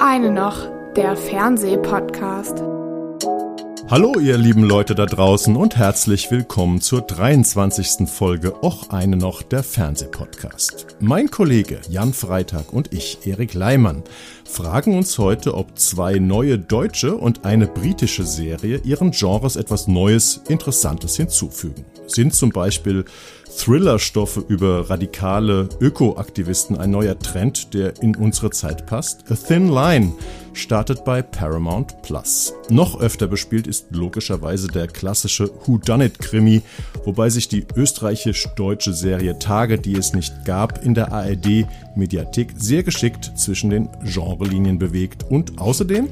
Eine noch, der Fernsehpodcast. Hallo ihr lieben Leute da draußen und herzlich willkommen zur 23. Folge Och eine noch der Fernsehpodcast. Mein Kollege Jan Freitag und ich, Erik Leimann, fragen uns heute, ob zwei neue deutsche und eine britische Serie ihren Genres etwas Neues, Interessantes hinzufügen. Sind zum Beispiel Thrillerstoffe über radikale Ökoaktivisten ein neuer Trend, der in unsere Zeit passt? A Thin Line startet bei Paramount Plus. Noch öfter bespielt ist logischerweise der klassische Whodunit-Krimi, wobei sich die österreichisch-deutsche Serie Tage, die es nicht gab, in der ARD-Mediathek sehr geschickt zwischen den Genrelinien bewegt und außerdem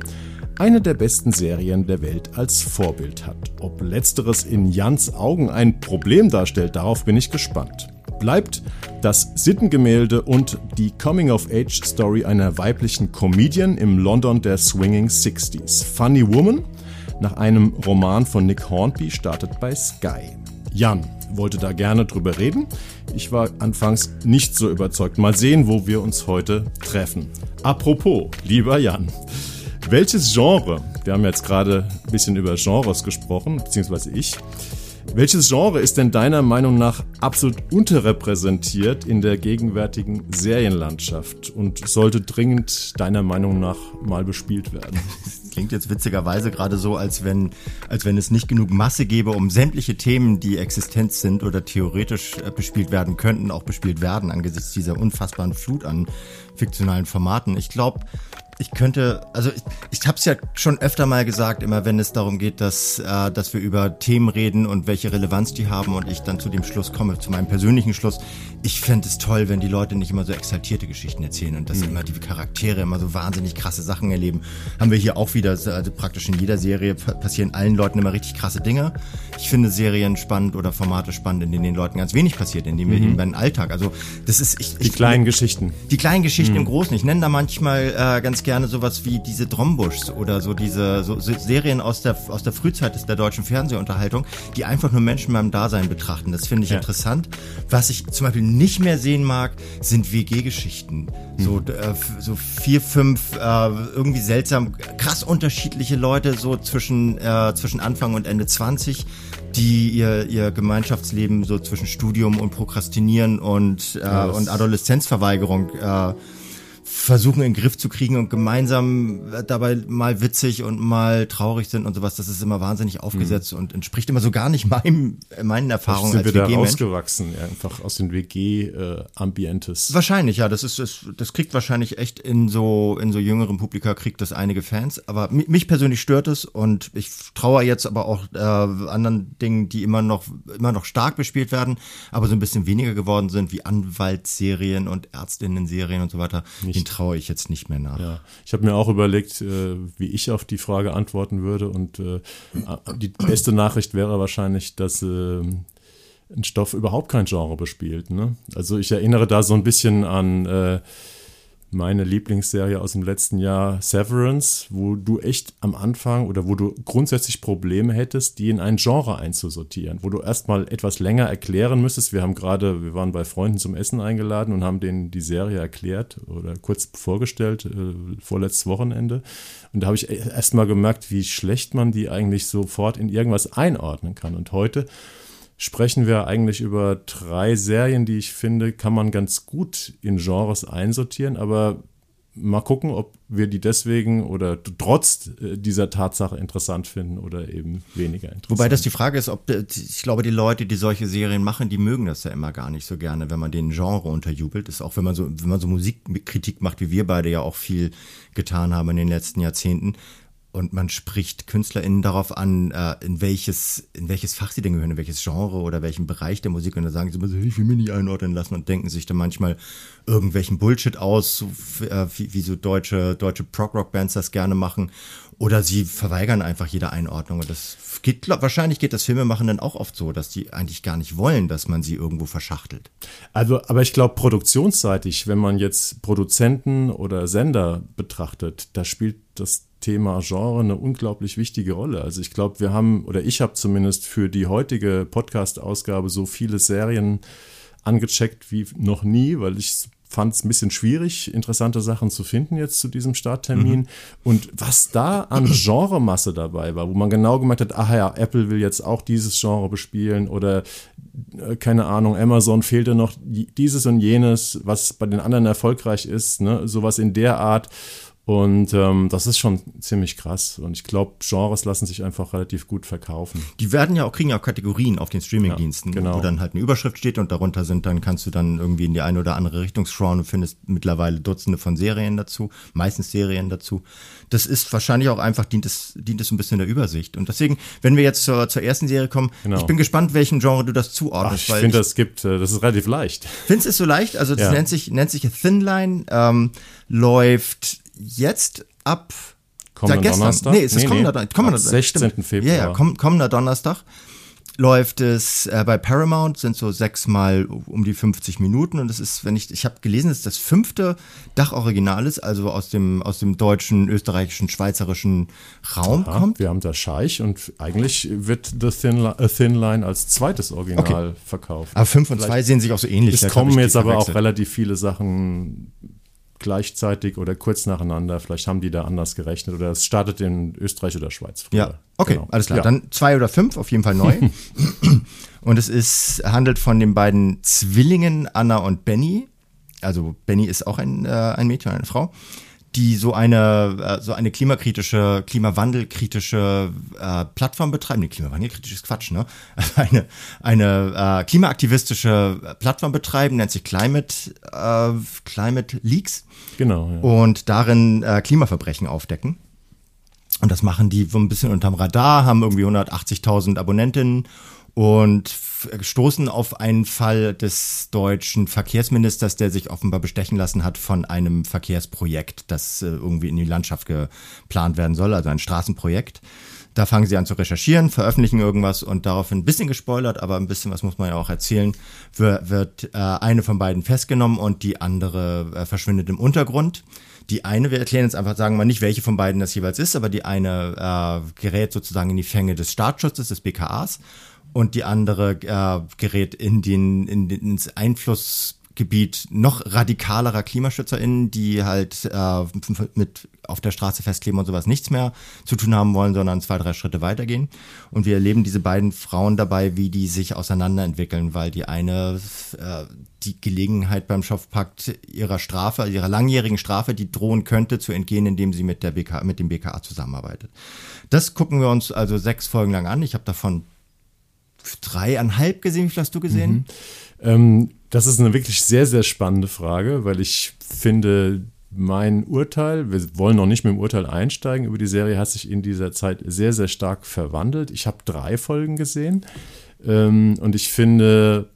eine der besten Serien der Welt als Vorbild hat. Ob letzteres in Jans Augen ein Problem darstellt, darauf bin ich gespannt. Bleibt das Sittengemälde und die Coming-of-Age-Story einer weiblichen Comedian im London der Swinging Sixties. Funny Woman, nach einem Roman von Nick Hornby, startet bei Sky. Jan wollte da gerne drüber reden. Ich war anfangs nicht so überzeugt. Mal sehen, wo wir uns heute treffen. Apropos, lieber Jan, welches Genre, wir haben jetzt gerade ein bisschen über Genres gesprochen, beziehungsweise ich, welches Genre ist denn deiner Meinung nach absolut unterrepräsentiert in der gegenwärtigen Serienlandschaft und sollte dringend deiner Meinung nach mal bespielt werden? Klingt jetzt witzigerweise gerade so, als wenn, als wenn es nicht genug Masse gäbe, um sämtliche Themen, die existent sind oder theoretisch äh, bespielt werden könnten, auch bespielt werden angesichts dieser unfassbaren Flut an fiktionalen Formaten. Ich glaube, ich könnte, also ich, ich habe es ja schon öfter mal gesagt, immer wenn es darum geht, dass, äh, dass wir über Themen reden und welche Relevanz die haben und ich dann zu dem Schluss komme, zu meinem persönlichen Schluss, ich fände es toll, wenn die Leute nicht immer so exaltierte Geschichten erzählen und dass mhm. immer die Charaktere immer so wahnsinnig krasse Sachen erleben. Haben wir hier auch wieder, also praktisch in jeder Serie passieren allen Leuten immer richtig krasse Dinge. Ich finde Serien spannend oder Formate spannend, in denen den Leuten ganz wenig passiert, in denen wir mhm. eben beim Alltag, also das ist... Ich, die ich, kleinen Geschichten. Die kleinen Geschichten mhm. im Großen. Ich nenne da manchmal äh, ganz gerne sowas wie diese Drombuschs oder so diese so, so Serien aus der, aus der Frühzeit der deutschen Fernsehunterhaltung, die einfach nur Menschen beim Dasein betrachten. Das finde ich ja. interessant. Was ich zum Beispiel nicht mehr sehen mag, sind WG-Geschichten. So, hm. äh, so vier, fünf, äh, irgendwie seltsam, krass unterschiedliche Leute, so zwischen, äh, zwischen Anfang und Ende 20, die ihr, ihr Gemeinschaftsleben so zwischen Studium und Prokrastinieren und, äh, ja, und Adoleszenzverweigerung äh, versuchen in den Griff zu kriegen und gemeinsam dabei mal witzig und mal traurig sind und sowas, das ist immer wahnsinnig aufgesetzt mhm. und entspricht immer so gar nicht meinem, meinen Erfahrungen sind als wir da rausgewachsen, einfach aus den WG-Ambientes. Äh, wahrscheinlich, ja, das ist, das, das kriegt wahrscheinlich echt in so, in so jüngeren Publika kriegt das einige Fans, aber mich persönlich stört es und ich traue jetzt aber auch äh, anderen Dingen, die immer noch, immer noch stark bespielt werden, aber so ein bisschen weniger geworden sind, wie Anwaltsserien und Ärztinnen-Serien und so weiter. Nicht traue ich jetzt nicht mehr nach. Ja. Ich habe mir auch überlegt, äh, wie ich auf die Frage antworten würde. Und äh, die beste Nachricht wäre wahrscheinlich, dass äh, ein Stoff überhaupt kein Genre bespielt. Ne? Also ich erinnere da so ein bisschen an äh, meine Lieblingsserie aus dem letzten Jahr, Severance, wo du echt am Anfang oder wo du grundsätzlich Probleme hättest, die in ein Genre einzusortieren, wo du erstmal etwas länger erklären müsstest. Wir haben gerade, wir waren bei Freunden zum Essen eingeladen und haben denen die Serie erklärt oder kurz vorgestellt, äh, vorletztes Wochenende. Und da habe ich erstmal gemerkt, wie schlecht man die eigentlich sofort in irgendwas einordnen kann. Und heute sprechen wir eigentlich über drei Serien, die ich finde, kann man ganz gut in Genres einsortieren, aber mal gucken, ob wir die deswegen oder trotz äh, dieser Tatsache interessant finden oder eben weniger interessant. Wobei das die Frage ist, ob ich glaube, die Leute, die solche Serien machen, die mögen das ja immer gar nicht so gerne, wenn man den Genre unterjubelt. Ist auch wenn man so, wenn man so Musikkritik macht, wie wir beide ja auch viel getan haben in den letzten Jahrzehnten, und man spricht KünstlerInnen darauf an, äh, in welches, in welches Fach sie denn gehören, in welches Genre oder welchen Bereich der Musik. Und da sagen sie immer so, ich will mich nicht einordnen lassen und denken sich dann manchmal irgendwelchen Bullshit aus, so, äh, wie, wie so deutsche, deutsche Prog-Rock-Bands das gerne machen. Oder sie verweigern einfach jede Einordnung. Und das geht, glaub, wahrscheinlich geht das Filmemachen dann auch oft so, dass die eigentlich gar nicht wollen, dass man sie irgendwo verschachtelt. Also, aber ich glaube, produktionsseitig, wenn man jetzt Produzenten oder Sender betrachtet, da spielt das Thema Genre eine unglaublich wichtige Rolle. Also ich glaube, wir haben, oder ich habe zumindest für die heutige Podcast-Ausgabe so viele Serien angecheckt wie noch nie, weil ich fand es ein bisschen schwierig, interessante Sachen zu finden jetzt zu diesem Starttermin. Mhm. Und was da an Genremasse dabei war, wo man genau gemerkt hat, ach ja, Apple will jetzt auch dieses Genre bespielen oder äh, keine Ahnung, Amazon fehlte noch dieses und jenes, was bei den anderen erfolgreich ist, ne? sowas in der Art. Und ähm, das ist schon ziemlich krass. Und ich glaube, Genres lassen sich einfach relativ gut verkaufen. Die werden ja auch, kriegen ja auch Kategorien auf den Streamingdiensten, ja, genau. wo dann halt eine Überschrift steht und darunter sind, dann kannst du dann irgendwie in die eine oder andere Richtung schauen und findest mittlerweile Dutzende von Serien dazu, meistens Serien dazu. Das ist wahrscheinlich auch einfach, dient es, dient es ein bisschen der Übersicht. Und deswegen, wenn wir jetzt zur, zur ersten Serie kommen, genau. ich bin gespannt, welchem Genre du das zuordnest. Ach, ich finde, das gibt, äh, das ist relativ leicht. Findest du es so leicht? Also das ja. nennt sich, nennt sich a Thin Line, ähm, läuft jetzt ab kommender gestern. Donnerstag? Nee, es ist nee, kommender, nee. kommender, 16. Stimmt. Februar. Ja, ja, komm, kommender Donnerstag läuft es äh, bei Paramount, sind so sechsmal um die 50 Minuten und es ist, wenn ich, ich habe gelesen, es ist das fünfte Dachoriginal ist, also aus dem, aus dem deutschen, österreichischen, schweizerischen Raum Aha, kommt. Wir haben da Scheich und eigentlich wird The Thin, A Thin Line als zweites Original okay. verkauft. Aber fünf und zwei sehen sich auch so ähnlich. Es kommen jetzt aber auch relativ viele Sachen gleichzeitig oder kurz nacheinander. Vielleicht haben die da anders gerechnet oder es startet in Österreich oder Schweiz. Früher. Ja, okay, genau. alles klar. Ja. Dann zwei oder fünf, auf jeden Fall neu. und es ist, handelt von den beiden Zwillingen Anna und Benny. Also Benny ist auch ein, äh, ein Mädchen, eine Frau die so eine, äh, so eine klimakritische, klimawandelkritische äh, Plattform betreiben. Nee, klimawandelkritisch ist Quatsch, ne? Eine, eine äh, klimaaktivistische Plattform betreiben, nennt sich Climate, äh, Climate Leaks. Genau. Ja. Und darin äh, Klimaverbrechen aufdecken. Und das machen die so ein bisschen unterm Radar, haben irgendwie 180.000 Abonnentinnen und stoßen auf einen Fall des deutschen Verkehrsministers, der sich offenbar bestechen lassen hat von einem Verkehrsprojekt, das äh, irgendwie in die Landschaft geplant werden soll, also ein Straßenprojekt. Da fangen sie an zu recherchieren, veröffentlichen irgendwas und daraufhin ein bisschen gespoilert, aber ein bisschen was muss man ja auch erzählen, wird, äh, eine von beiden festgenommen und die andere äh, verschwindet im Untergrund. Die eine, wir erklären jetzt einfach, sagen wir nicht, welche von beiden das jeweils ist, aber die eine äh, gerät sozusagen in die Fänge des Staatsschutzes, des BKAs und die andere äh, gerät in den, in den, ins Einflussgebiet noch radikalerer KlimaschützerInnen, die halt äh, mit auf der Straße festkleben und sowas nichts mehr zu tun haben wollen, sondern zwei, drei Schritte weitergehen. Und wir erleben diese beiden Frauen dabei, wie die sich auseinanderentwickeln, weil die eine äh, die Gelegenheit beim Schopfpakt ihrer Strafe, ihrer langjährigen Strafe, die drohen könnte, zu entgehen, indem sie mit der BK, mit dem BKA zusammenarbeitet. Das gucken wir uns also sechs Folgen lang an. Ich habe davon dreieinhalb gesehen. Wie viel hast du gesehen? Mhm. Ähm, das ist eine wirklich sehr, sehr spannende Frage, weil ich finde, mein Urteil, wir wollen noch nicht mit dem Urteil einsteigen über die Serie, hat sich in dieser Zeit sehr, sehr stark verwandelt. Ich habe drei Folgen gesehen ähm, und ich finde,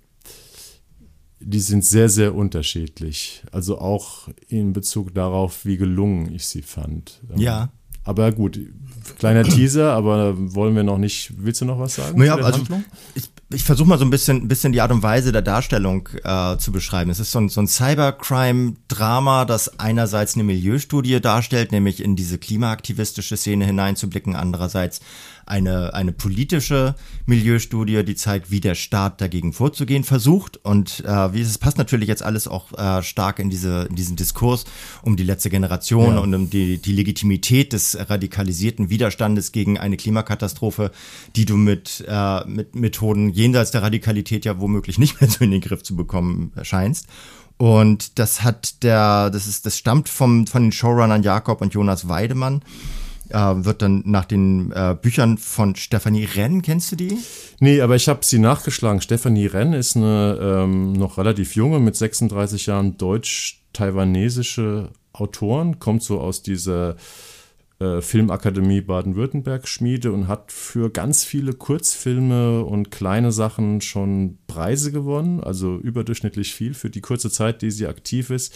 die sind sehr, sehr unterschiedlich. Also auch in Bezug darauf, wie gelungen ich sie fand. Ja. Aber gut, kleiner Teaser, aber wollen wir noch nicht. Willst du noch was sagen? Naja, also ich, ich versuche mal so ein bisschen, bisschen die Art und Weise der Darstellung äh, zu beschreiben. Es ist so ein, so ein Cybercrime-Drama, das einerseits eine Milieustudie darstellt, nämlich in diese klimaaktivistische Szene hineinzublicken, andererseits eine, eine politische Milieustudie, die zeigt, wie der Staat dagegen vorzugehen versucht. Und äh, wie es passt natürlich jetzt alles auch äh, stark in, diese, in diesen Diskurs um die letzte Generation ja. und um die, die Legitimität des radikalisierten Widerstandes gegen eine Klimakatastrophe, die du mit, äh, mit Methoden jenseits der Radikalität ja womöglich nicht mehr so in den Griff zu bekommen scheinst. Und das hat der, das ist, das stammt vom, von den Showrunnern Jakob und Jonas Weidemann äh, wird dann nach den äh, Büchern von Stefanie Renn, kennst du die? Nee, aber ich habe sie nachgeschlagen. Stefanie Renn ist eine ähm, noch relativ junge, mit 36 Jahren deutsch-taiwanesische Autorin, kommt so aus dieser äh, Filmakademie Baden-Württemberg-Schmiede und hat für ganz viele Kurzfilme und kleine Sachen schon Preise gewonnen, also überdurchschnittlich viel für die kurze Zeit, die sie aktiv ist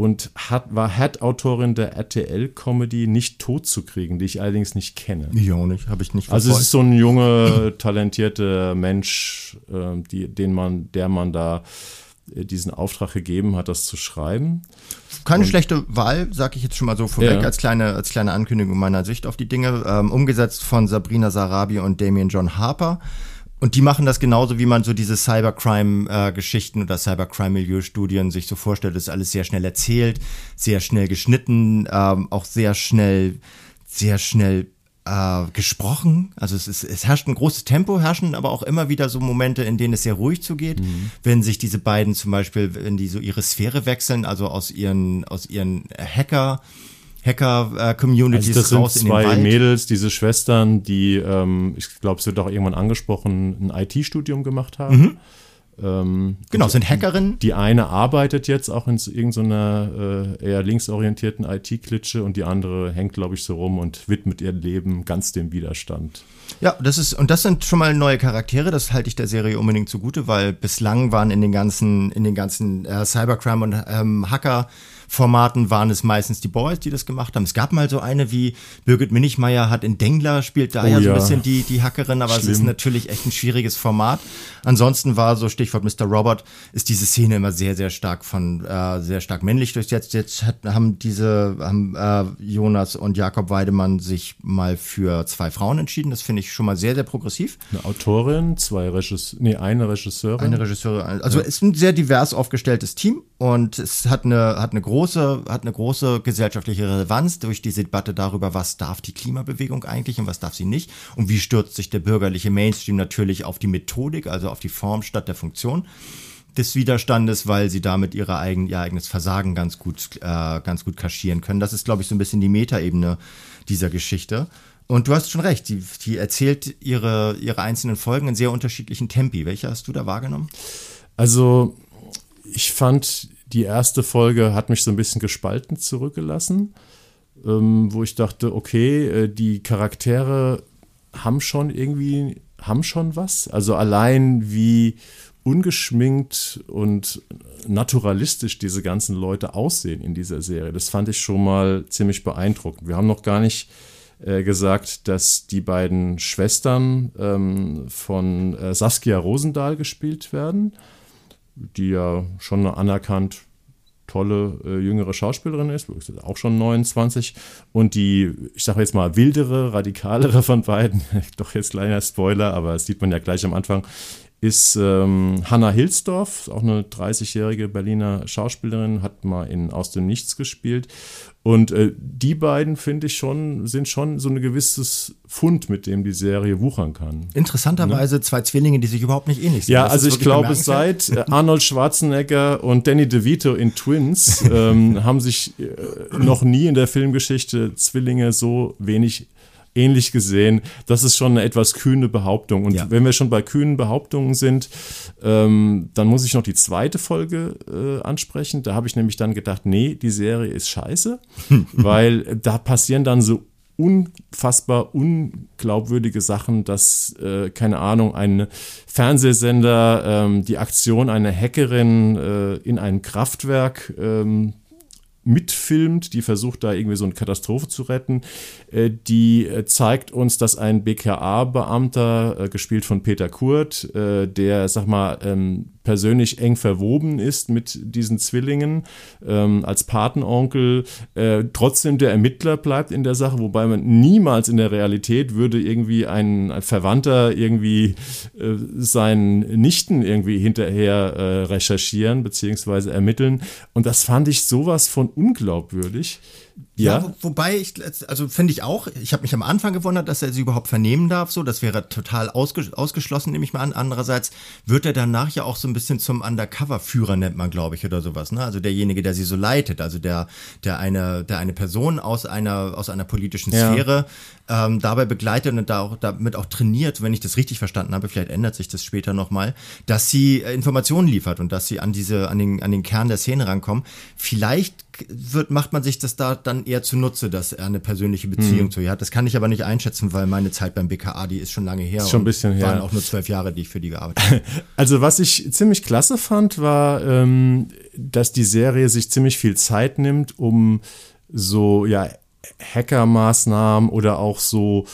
und hat, war Head-Autorin der RTL-Comedy Nicht tot zu kriegen, die ich allerdings nicht kenne. Ich auch nicht, habe ich nicht verfolgt. Also es ist so ein junger, talentierter Mensch, äh, die, den man, der man da äh, diesen Auftrag gegeben hat, das zu schreiben. Keine und, schlechte Wahl, sage ich jetzt schon mal so vorweg, ja. als, kleine, als kleine Ankündigung meiner Sicht auf die Dinge. Ähm, umgesetzt von Sabrina Sarabi und Damien John Harper Und die machen das genauso, wie man so diese Cybercrime-Geschichten äh, oder Cybercrime-Milieu-Studien sich so vorstellt. Das ist alles sehr schnell erzählt, sehr schnell geschnitten, ähm, auch sehr schnell, sehr schnell äh, gesprochen. Also es, ist, es herrscht ein großes Tempo, herrschen aber auch immer wieder so Momente, in denen es sehr ruhig zugeht. Mhm. Wenn sich diese beiden zum Beispiel, wenn die so ihre Sphäre wechseln, also aus ihren, aus ihren Hacker- Hacker-Communities also das sind zwei Mädels, diese Schwestern, die, ähm, ich glaube, es wird auch irgendwann angesprochen, ein IT-Studium gemacht haben. Mhm. Ähm, genau, sind Hackerinnen. Die eine arbeitet jetzt auch in irgendeiner äh, eher linksorientierten IT-Klitsche und die andere hängt, glaube ich, so rum und widmet ihr Leben ganz dem Widerstand. Ja, das ist, und das sind schon mal neue Charaktere, das halte ich der Serie unbedingt zugute, weil bislang waren in den ganzen, in den ganzen äh, Cybercrime und ähm, Hacker- Formaten waren es meistens die Boys, die das gemacht haben. Es gab mal so eine wie Birgit Minichmeier hat in Dengler, spielt da oh, ja so ein bisschen die, die Hackerin, aber Schlimm. es ist natürlich echt ein schwieriges Format. Ansonsten war so Stichwort Mr. Robert, ist diese Szene immer sehr, sehr stark von, äh, sehr stark männlich durchsetzt. Jetzt hat, haben diese, haben äh, Jonas und Jakob Weidemann sich mal für zwei Frauen entschieden. Das finde ich schon mal sehr, sehr progressiv. Eine Autorin, zwei Regisseurin, nee, eine Regisseurin. Eine Regisseurin. Also ja. es ist ein sehr divers aufgestelltes Team und es hat eine, hat eine große, hat eine große gesellschaftliche Relevanz durch diese Debatte darüber, was darf die Klimabewegung eigentlich und was darf sie nicht und wie stürzt sich der bürgerliche Mainstream natürlich auf die Methodik, also auf die Form statt der Funktion des Widerstandes, weil sie damit ihre eigen, ihr eigenes Versagen ganz gut, äh, ganz gut kaschieren können. Das ist, glaube ich, so ein bisschen die Metaebene dieser Geschichte. Und du hast schon recht, die, die erzählt ihre, ihre einzelnen Folgen in sehr unterschiedlichen Tempi. Welche hast du da wahrgenommen? Also ich fand, die erste Folge hat mich so ein bisschen gespalten zurückgelassen, ähm, wo ich dachte, okay, äh, die Charaktere haben schon irgendwie, haben schon was. Also allein wie ungeschminkt und naturalistisch diese ganzen Leute aussehen in dieser Serie. Das fand ich schon mal ziemlich beeindruckend. Wir haben noch gar nicht äh, gesagt, dass die beiden Schwestern ähm, von äh, Saskia Rosendahl gespielt werden die ja schon eine anerkannt tolle äh, jüngere Schauspielerin ist, auch schon 29 und die, ich sage jetzt mal wildere, radikalere von beiden, doch jetzt kleiner Spoiler, aber das sieht man ja gleich am Anfang, ist ähm, Hanna Hilsdorf, auch eine 30-jährige Berliner Schauspielerin, hat mal in Aus dem Nichts gespielt. Und äh, die beiden, finde ich schon, sind schon so ein gewisses Fund, mit dem die Serie wuchern kann. Interessanterweise ne? zwei Zwillinge, die sich überhaupt nicht ähnlich sind. Ja, also ich glaube, seit äh, Arnold Schwarzenegger und Danny DeVito in Twins ähm, haben sich äh, noch nie in der Filmgeschichte Zwillinge so wenig ähnlich gesehen. Das ist schon eine etwas kühne Behauptung. Und ja. wenn wir schon bei kühnen Behauptungen sind, ähm, dann muss ich noch die zweite Folge äh, ansprechen. Da habe ich nämlich dann gedacht, nee, die Serie ist scheiße, weil da passieren dann so unfassbar unglaubwürdige Sachen, dass, äh, keine Ahnung, ein Fernsehsender ähm, die Aktion einer Hackerin äh, in ein Kraftwerk ähm, mitfilmt, die versucht da irgendwie so eine Katastrophe zu retten. Äh, die äh, zeigt uns, dass ein BKA-Beamter, äh, gespielt von Peter Kurt, der, sag mal, ähm, persönlich eng verwoben ist mit diesen Zwillingen ähm, als Patenonkel, äh, trotzdem der Ermittler bleibt in der Sache, wobei man niemals in der Realität würde irgendwie ein, ein Verwandter irgendwie äh, seinen Nichten irgendwie hinterher äh, recherchieren beziehungsweise ermitteln. Und das fand ich sowas von unglaubwürdig. Ja, ja wo, wobei ich, also finde ich auch, ich habe mich am Anfang gewundert, dass er sie überhaupt vernehmen darf, so, das wäre total ausge, ausgeschlossen, nehme ich mal an. Andererseits wird er danach ja auch so ein bisschen zum Undercover-Führer, nennt man, glaube ich, oder sowas, ne? Also derjenige, der sie so leitet, also der, der eine, der eine Person aus einer, aus einer politischen Sphäre ja. ähm, dabei begleitet und da auch, damit auch trainiert, wenn ich das richtig verstanden habe, vielleicht ändert sich das später nochmal, dass sie äh, Informationen liefert und dass sie an diese, an den, an den Kern der Szene rankommen. Vielleicht wird, macht man sich das da dann eher zunutze, dass er eine persönliche Beziehung mhm. zu ihr hat. Das kann ich aber nicht einschätzen, weil meine Zeit beim BKA, die ist schon lange her. Ist schon ein bisschen her. Waren auch nur zwölf Jahre, die ich für die gearbeitet habe. Also was ich ziemlich klasse fand, war, ähm, dass die Serie sich ziemlich viel Zeit nimmt, um so, ja, Hackermaßnahmen oder auch so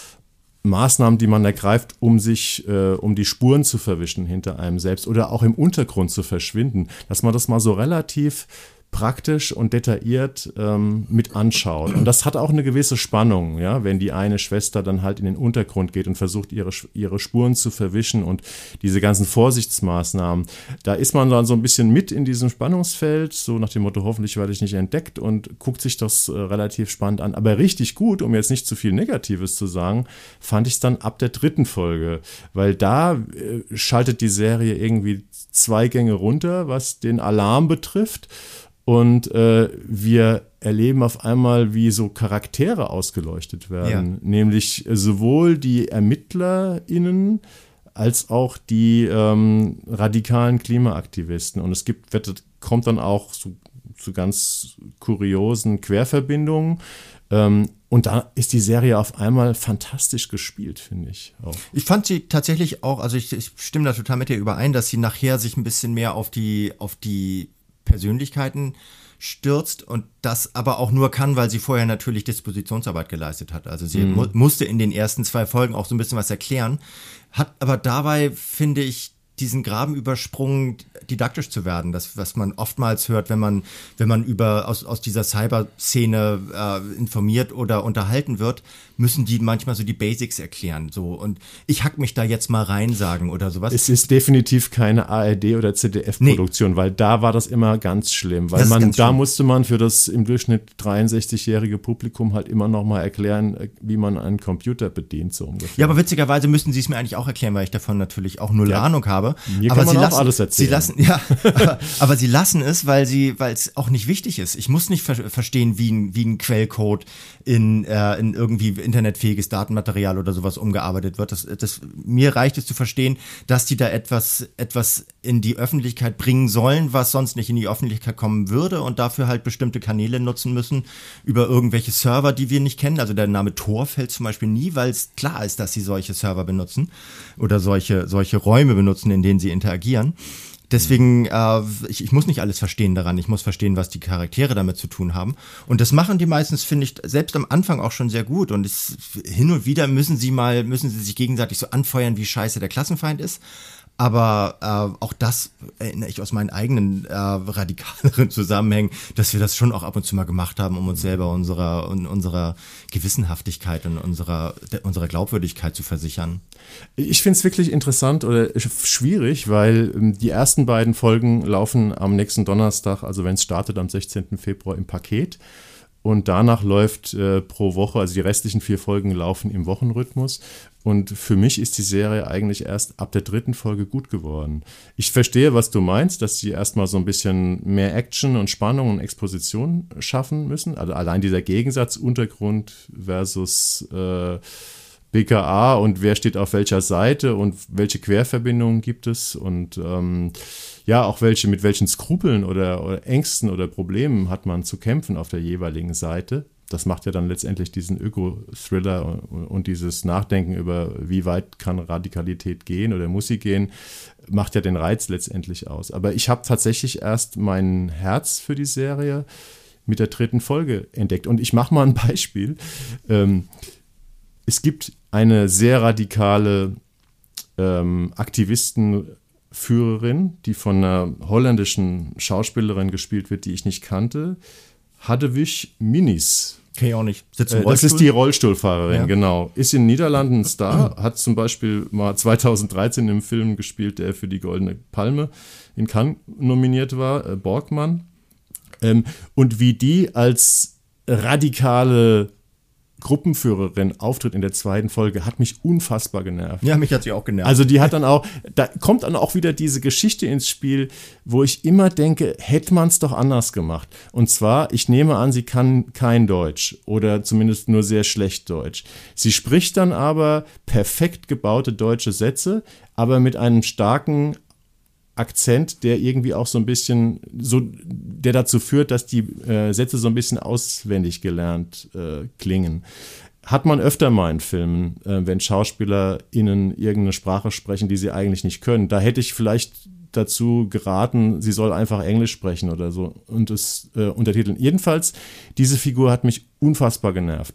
Maßnahmen, die man ergreift, um sich, äh, um die Spuren zu verwischen hinter einem selbst oder auch im Untergrund zu verschwinden, dass man das mal so relativ praktisch und detailliert ähm, mit anschaut. Und das hat auch eine gewisse Spannung, ja, wenn die eine Schwester dann halt in den Untergrund geht und versucht, ihre, ihre Spuren zu verwischen und diese ganzen Vorsichtsmaßnahmen. Da ist man dann so ein bisschen mit in diesem Spannungsfeld, so nach dem Motto, hoffentlich werde ich nicht entdeckt und guckt sich das äh, relativ spannend an. Aber richtig gut, um jetzt nicht zu viel Negatives zu sagen, fand ich es dann ab der dritten Folge, weil da äh, schaltet die Serie irgendwie zwei Gänge runter, was den Alarm betrifft. Und äh, wir erleben auf einmal, wie so Charaktere ausgeleuchtet werden. Ja. Nämlich sowohl die ErmittlerInnen als auch die ähm, radikalen Klimaaktivisten. Und es gibt, kommt dann auch zu, zu ganz kuriosen Querverbindungen. Ähm, und da ist die Serie auf einmal fantastisch gespielt, finde ich. Auch. Ich fand sie tatsächlich auch, also ich, ich stimme da total mit dir überein, dass sie nachher sich ein bisschen mehr auf die, auf die Persönlichkeiten stürzt und das aber auch nur kann, weil sie vorher natürlich Dispositionsarbeit geleistet hat. Also sie mhm. mu musste in den ersten zwei Folgen auch so ein bisschen was erklären, hat aber dabei, finde ich, diesen Graben übersprungen, didaktisch zu werden. Das, was man oftmals hört, wenn man, wenn man über aus, aus dieser Cyber-Szene äh, informiert oder unterhalten wird, müssen die manchmal so die Basics erklären. So und ich hack mich da jetzt mal rein sagen oder sowas. Es ist definitiv keine ARD oder ZDF-Produktion, nee. weil da war das immer ganz schlimm. Weil man, da schlimm. musste man für das im Durchschnitt 63-jährige Publikum halt immer noch mal erklären, wie man einen Computer bedient, so ungefähr. Ja, aber witzigerweise müssten sie es mir eigentlich auch erklären, weil ich davon natürlich auch null ja. Ahnung habe. Mir aber kann man sie lassen, alles erzählen. Sie lassen, ja, aber, aber, sie lassen es, weil sie, weil es auch nicht wichtig ist. Ich muss nicht ver verstehen, wie ein, wie ein Quellcode in, äh, in irgendwie internetfähiges Datenmaterial oder sowas umgearbeitet wird. Das, das, mir reicht es zu verstehen, dass die da etwas, etwas in die Öffentlichkeit bringen sollen, was sonst nicht in die Öffentlichkeit kommen würde und dafür halt bestimmte Kanäle nutzen müssen über irgendwelche Server, die wir nicht kennen. Also der Name Tor fällt zum Beispiel nie, weil es klar ist, dass sie solche Server benutzen oder solche, solche Räume benutzen, in denen sie interagieren. Deswegen, äh, ich, ich muss nicht alles verstehen daran. Ich muss verstehen, was die Charaktere damit zu tun haben. Und das machen die meistens, finde ich, selbst am Anfang auch schon sehr gut. Und es, hin und wieder müssen sie mal, müssen sie sich gegenseitig so anfeuern, wie scheiße der Klassenfeind ist. Aber äh, auch das erinnere ich aus meinen eigenen äh, radikaleren Zusammenhängen, dass wir das schon auch ab und zu mal gemacht haben, um uns selber unserer, unserer Gewissenhaftigkeit und unserer, unserer Glaubwürdigkeit zu versichern. Ich finde es wirklich interessant oder schwierig, weil ähm, die ersten beiden Folgen laufen am nächsten Donnerstag, also wenn es startet am 16. Februar im Paket. Und danach läuft äh, pro Woche, also die restlichen vier Folgen laufen im Wochenrhythmus. Und für mich ist die Serie eigentlich erst ab der dritten Folge gut geworden. Ich verstehe, was du meinst, dass sie erstmal so ein bisschen mehr Action und Spannung und Exposition schaffen müssen. Also allein dieser Gegensatz Untergrund versus äh, BKA und wer steht auf welcher Seite und welche Querverbindungen gibt es und ähm, ja, auch welche, mit welchen Skrupeln oder, oder Ängsten oder Problemen hat man zu kämpfen auf der jeweiligen Seite. Das macht ja dann letztendlich diesen Öko-Thriller und dieses Nachdenken über, wie weit kann Radikalität gehen oder muss sie gehen, macht ja den Reiz letztendlich aus. Aber ich habe tatsächlich erst mein Herz für die Serie mit der dritten Folge entdeckt. Und ich mache mal ein Beispiel. Ähm, es gibt eine sehr radikale ähm, Aktivisten- Führerin, die von einer holländischen Schauspielerin gespielt wird, die ich nicht kannte. Hadewig Minis. Kenn ich auch nicht. Sitzt im? Äh, das ist die Rollstuhlfahrerin, ja. genau. Ist in den Niederlanden ein Star, hat zum Beispiel mal 2013 im Film gespielt, der für die Goldene Palme in Cannes nominiert war, äh, Borgmann. Ähm, und wie die als radikale Gruppenführerin auftritt in der zweiten Folge, hat mich unfassbar genervt. Ja, mich hat sie auch genervt. Also die hat dann auch, da kommt dann auch wieder diese Geschichte ins Spiel, wo ich immer denke, hätte man es doch anders gemacht. Und zwar, ich nehme an, sie kann kein Deutsch oder zumindest nur sehr schlecht Deutsch. Sie spricht dann aber perfekt gebaute deutsche Sätze, aber mit einem starken Akzent, der irgendwie auch so ein bisschen, so, der dazu führt, dass die äh, Sätze so ein bisschen auswendig gelernt äh, klingen. Hat man öfter mal in Filmen, äh, wenn SchauspielerInnen irgendeine Sprache sprechen, die sie eigentlich nicht können. Da hätte ich vielleicht dazu geraten, sie soll einfach Englisch sprechen oder so und es äh, untertiteln. Jedenfalls, diese Figur hat mich unfassbar genervt.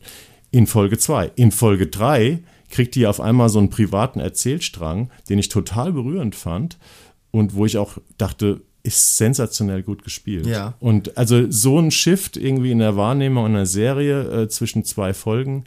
In Folge 2. In Folge 3 kriegt die auf einmal so einen privaten Erzählstrang, den ich total berührend fand und wo ich auch dachte, ist sensationell gut gespielt. Ja. Und also so ein Shift irgendwie in der Wahrnehmung einer Serie äh, zwischen zwei Folgen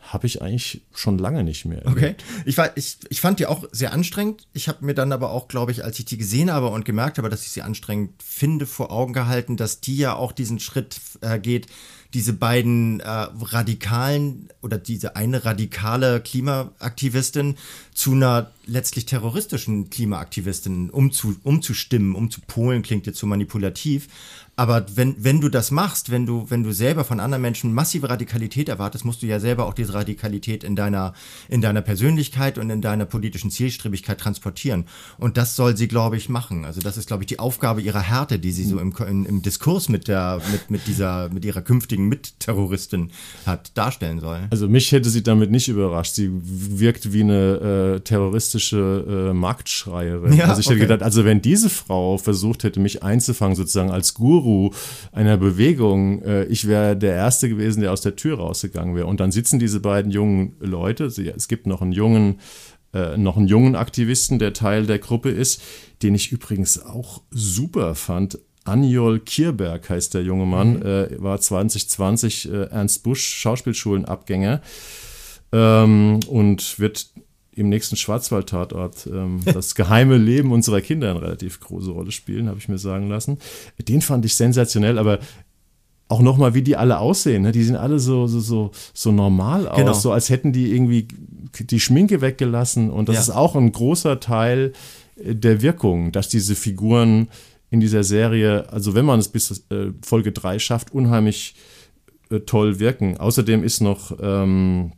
habe ich eigentlich schon lange nicht mehr. Okay. Ich, war, ich, ich fand die auch sehr anstrengend. Ich habe mir dann aber auch, glaube ich, als ich die gesehen habe und gemerkt habe, dass ich sie anstrengend finde, vor Augen gehalten, dass die ja auch diesen Schritt äh, geht, diese beiden äh, radikalen oder diese eine radikale Klimaaktivistin zu einer letztlich terroristischen Klimaaktivistin umzu, umzustimmen, umzupolen, klingt jetzt so manipulativ. Aber wenn, wenn du das machst, wenn du, wenn du selber von anderen Menschen massive Radikalität erwartest, musst du ja selber auch diese Radikalität in deiner, in deiner Persönlichkeit und in deiner politischen Zielstrebigkeit transportieren. Und das soll sie, glaube ich, machen. Also das ist, glaube ich, die Aufgabe ihrer Härte, die sie so im, im, im Diskurs mit der, mit, mit dieser, mit ihrer künftigen Mitterroristin hat, darstellen soll. Also mich hätte sie damit nicht überrascht. Sie wirkt wie eine äh, terroristische äh, Marktschreierin. Ja, also ich hätte okay. gedacht, also wenn diese Frau versucht hätte, mich einzufangen, sozusagen als Guru einer Bewegung, äh, ich wäre der Erste gewesen, der aus der Tür rausgegangen wäre. Und dann sitzen diese beiden jungen Leute, es gibt noch einen jungen, äh, noch einen jungen Aktivisten, der Teil der Gruppe ist, den ich übrigens auch super fand. Anjol Kierberg heißt der junge Mann, äh, war 2020 äh, Ernst Busch Schauspielschulenabgänger ähm, und wird im nächsten Schwarzwald-Tatort ähm, das geheime Leben unserer Kinder eine relativ große Rolle spielen, habe ich mir sagen lassen. Den fand ich sensationell, aber auch nochmal, wie die alle aussehen. Ne? Die sehen alle so, so, so, so normal aus, Genau. so als hätten die irgendwie die Schminke weggelassen. Und das Ja. ist auch ein großer Teil äh, der Wirkung, dass diese Figuren in dieser Serie, also wenn man es bis äh, Folge 3 schafft, unheimlich äh, toll wirken. Außerdem ist noch ähm,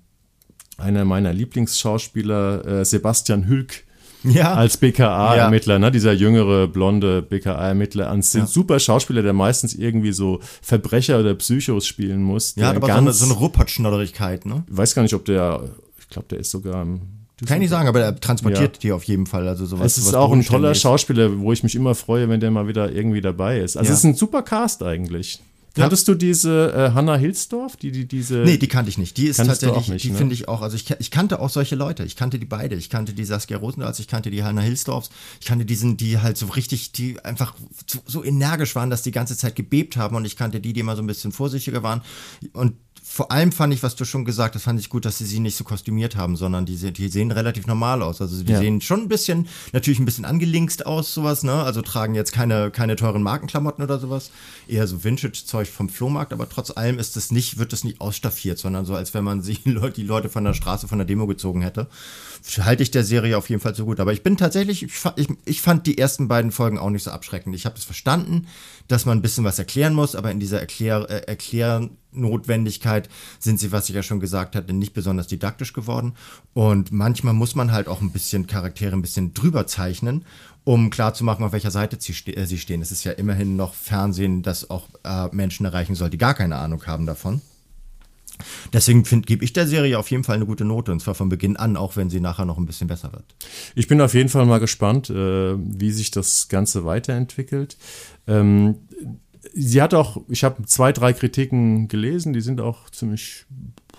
einer meiner Lieblingsschauspieler, äh, Sebastian Hülk, Ja. als BKA-Ermittler, ne? dieser jüngere, blonde BKA-Ermittler. Ein Ja. super Schauspieler, der meistens irgendwie so Verbrecher oder Psychos spielen muss. ja, der aber so eine, so eine Ruppert-Schnodderigkeit, ne? Ich weiß gar nicht, ob der, ich glaube, der ist sogar im Kann ich nicht sagen, aber er transportiert die auf jeden Fall. Also sowas, Es ist auch ein toller. Schauspieler, wo ich mich immer freue, wenn der mal wieder irgendwie dabei ist. Also Ja. es ist ein super Cast eigentlich. Ja. Kanntest du diese äh, Hannah Hilsdorf, die, die diese Nee, die kannte ich nicht. Die ist tatsächlich, nicht, die ne? finde ich auch, also ich, ich kannte auch solche Leute. Ich kannte die beide. Ich kannte die Saskia Rosendals, ich kannte die Hannah Hilsdorfs. Ich kannte diesen, die halt so richtig, die einfach so, so energisch waren, dass die ganze Zeit gebebt haben. Und ich kannte die, die immer so ein bisschen vorsichtiger waren. Und vor allem fand ich, was du schon gesagt hast, fand ich gut, dass sie sie nicht so kostümiert haben, sondern die, die sehen relativ normal aus. Also die Ja. sehen schon ein bisschen, natürlich ein bisschen angelinkst aus, sowas, ne? Also tragen jetzt keine, keine teuren Markenklamotten oder sowas. Eher so Vintage-Zeug vom Flohmarkt, aber trotz allem ist es nicht, wird es nicht ausstaffiert, sondern so, als wenn man sie, die Leute von der Straße von der Demo gezogen hätte. Halte ich der Serie auf jeden Fall so gut. Aber ich bin tatsächlich, ich, ich fand die ersten beiden Folgen auch nicht so abschreckend. Ich habe es verstanden, dass man ein bisschen was erklären muss, aber in dieser Erklär, äh, Erklärnotwendigkeit sind sie, was ich ja schon gesagt hatte, nicht besonders didaktisch geworden. Und manchmal muss man halt auch ein bisschen Charaktere ein bisschen drüber zeichnen, um klarzumachen, auf welcher Seite sie, ste äh, sie stehen. Es ist ja immerhin noch Fernsehen, das auch äh, Menschen erreichen soll, die gar keine Ahnung haben davon. Deswegen gebe ich der Serie auf jeden Fall eine gute Note, und zwar von Beginn an, auch wenn sie nachher noch ein bisschen besser wird. Ich bin auf jeden Fall mal gespannt, äh, wie sich das Ganze weiterentwickelt. Ähm, sie hat auch, ich habe zwei, drei Kritiken gelesen, die sind auch ziemlich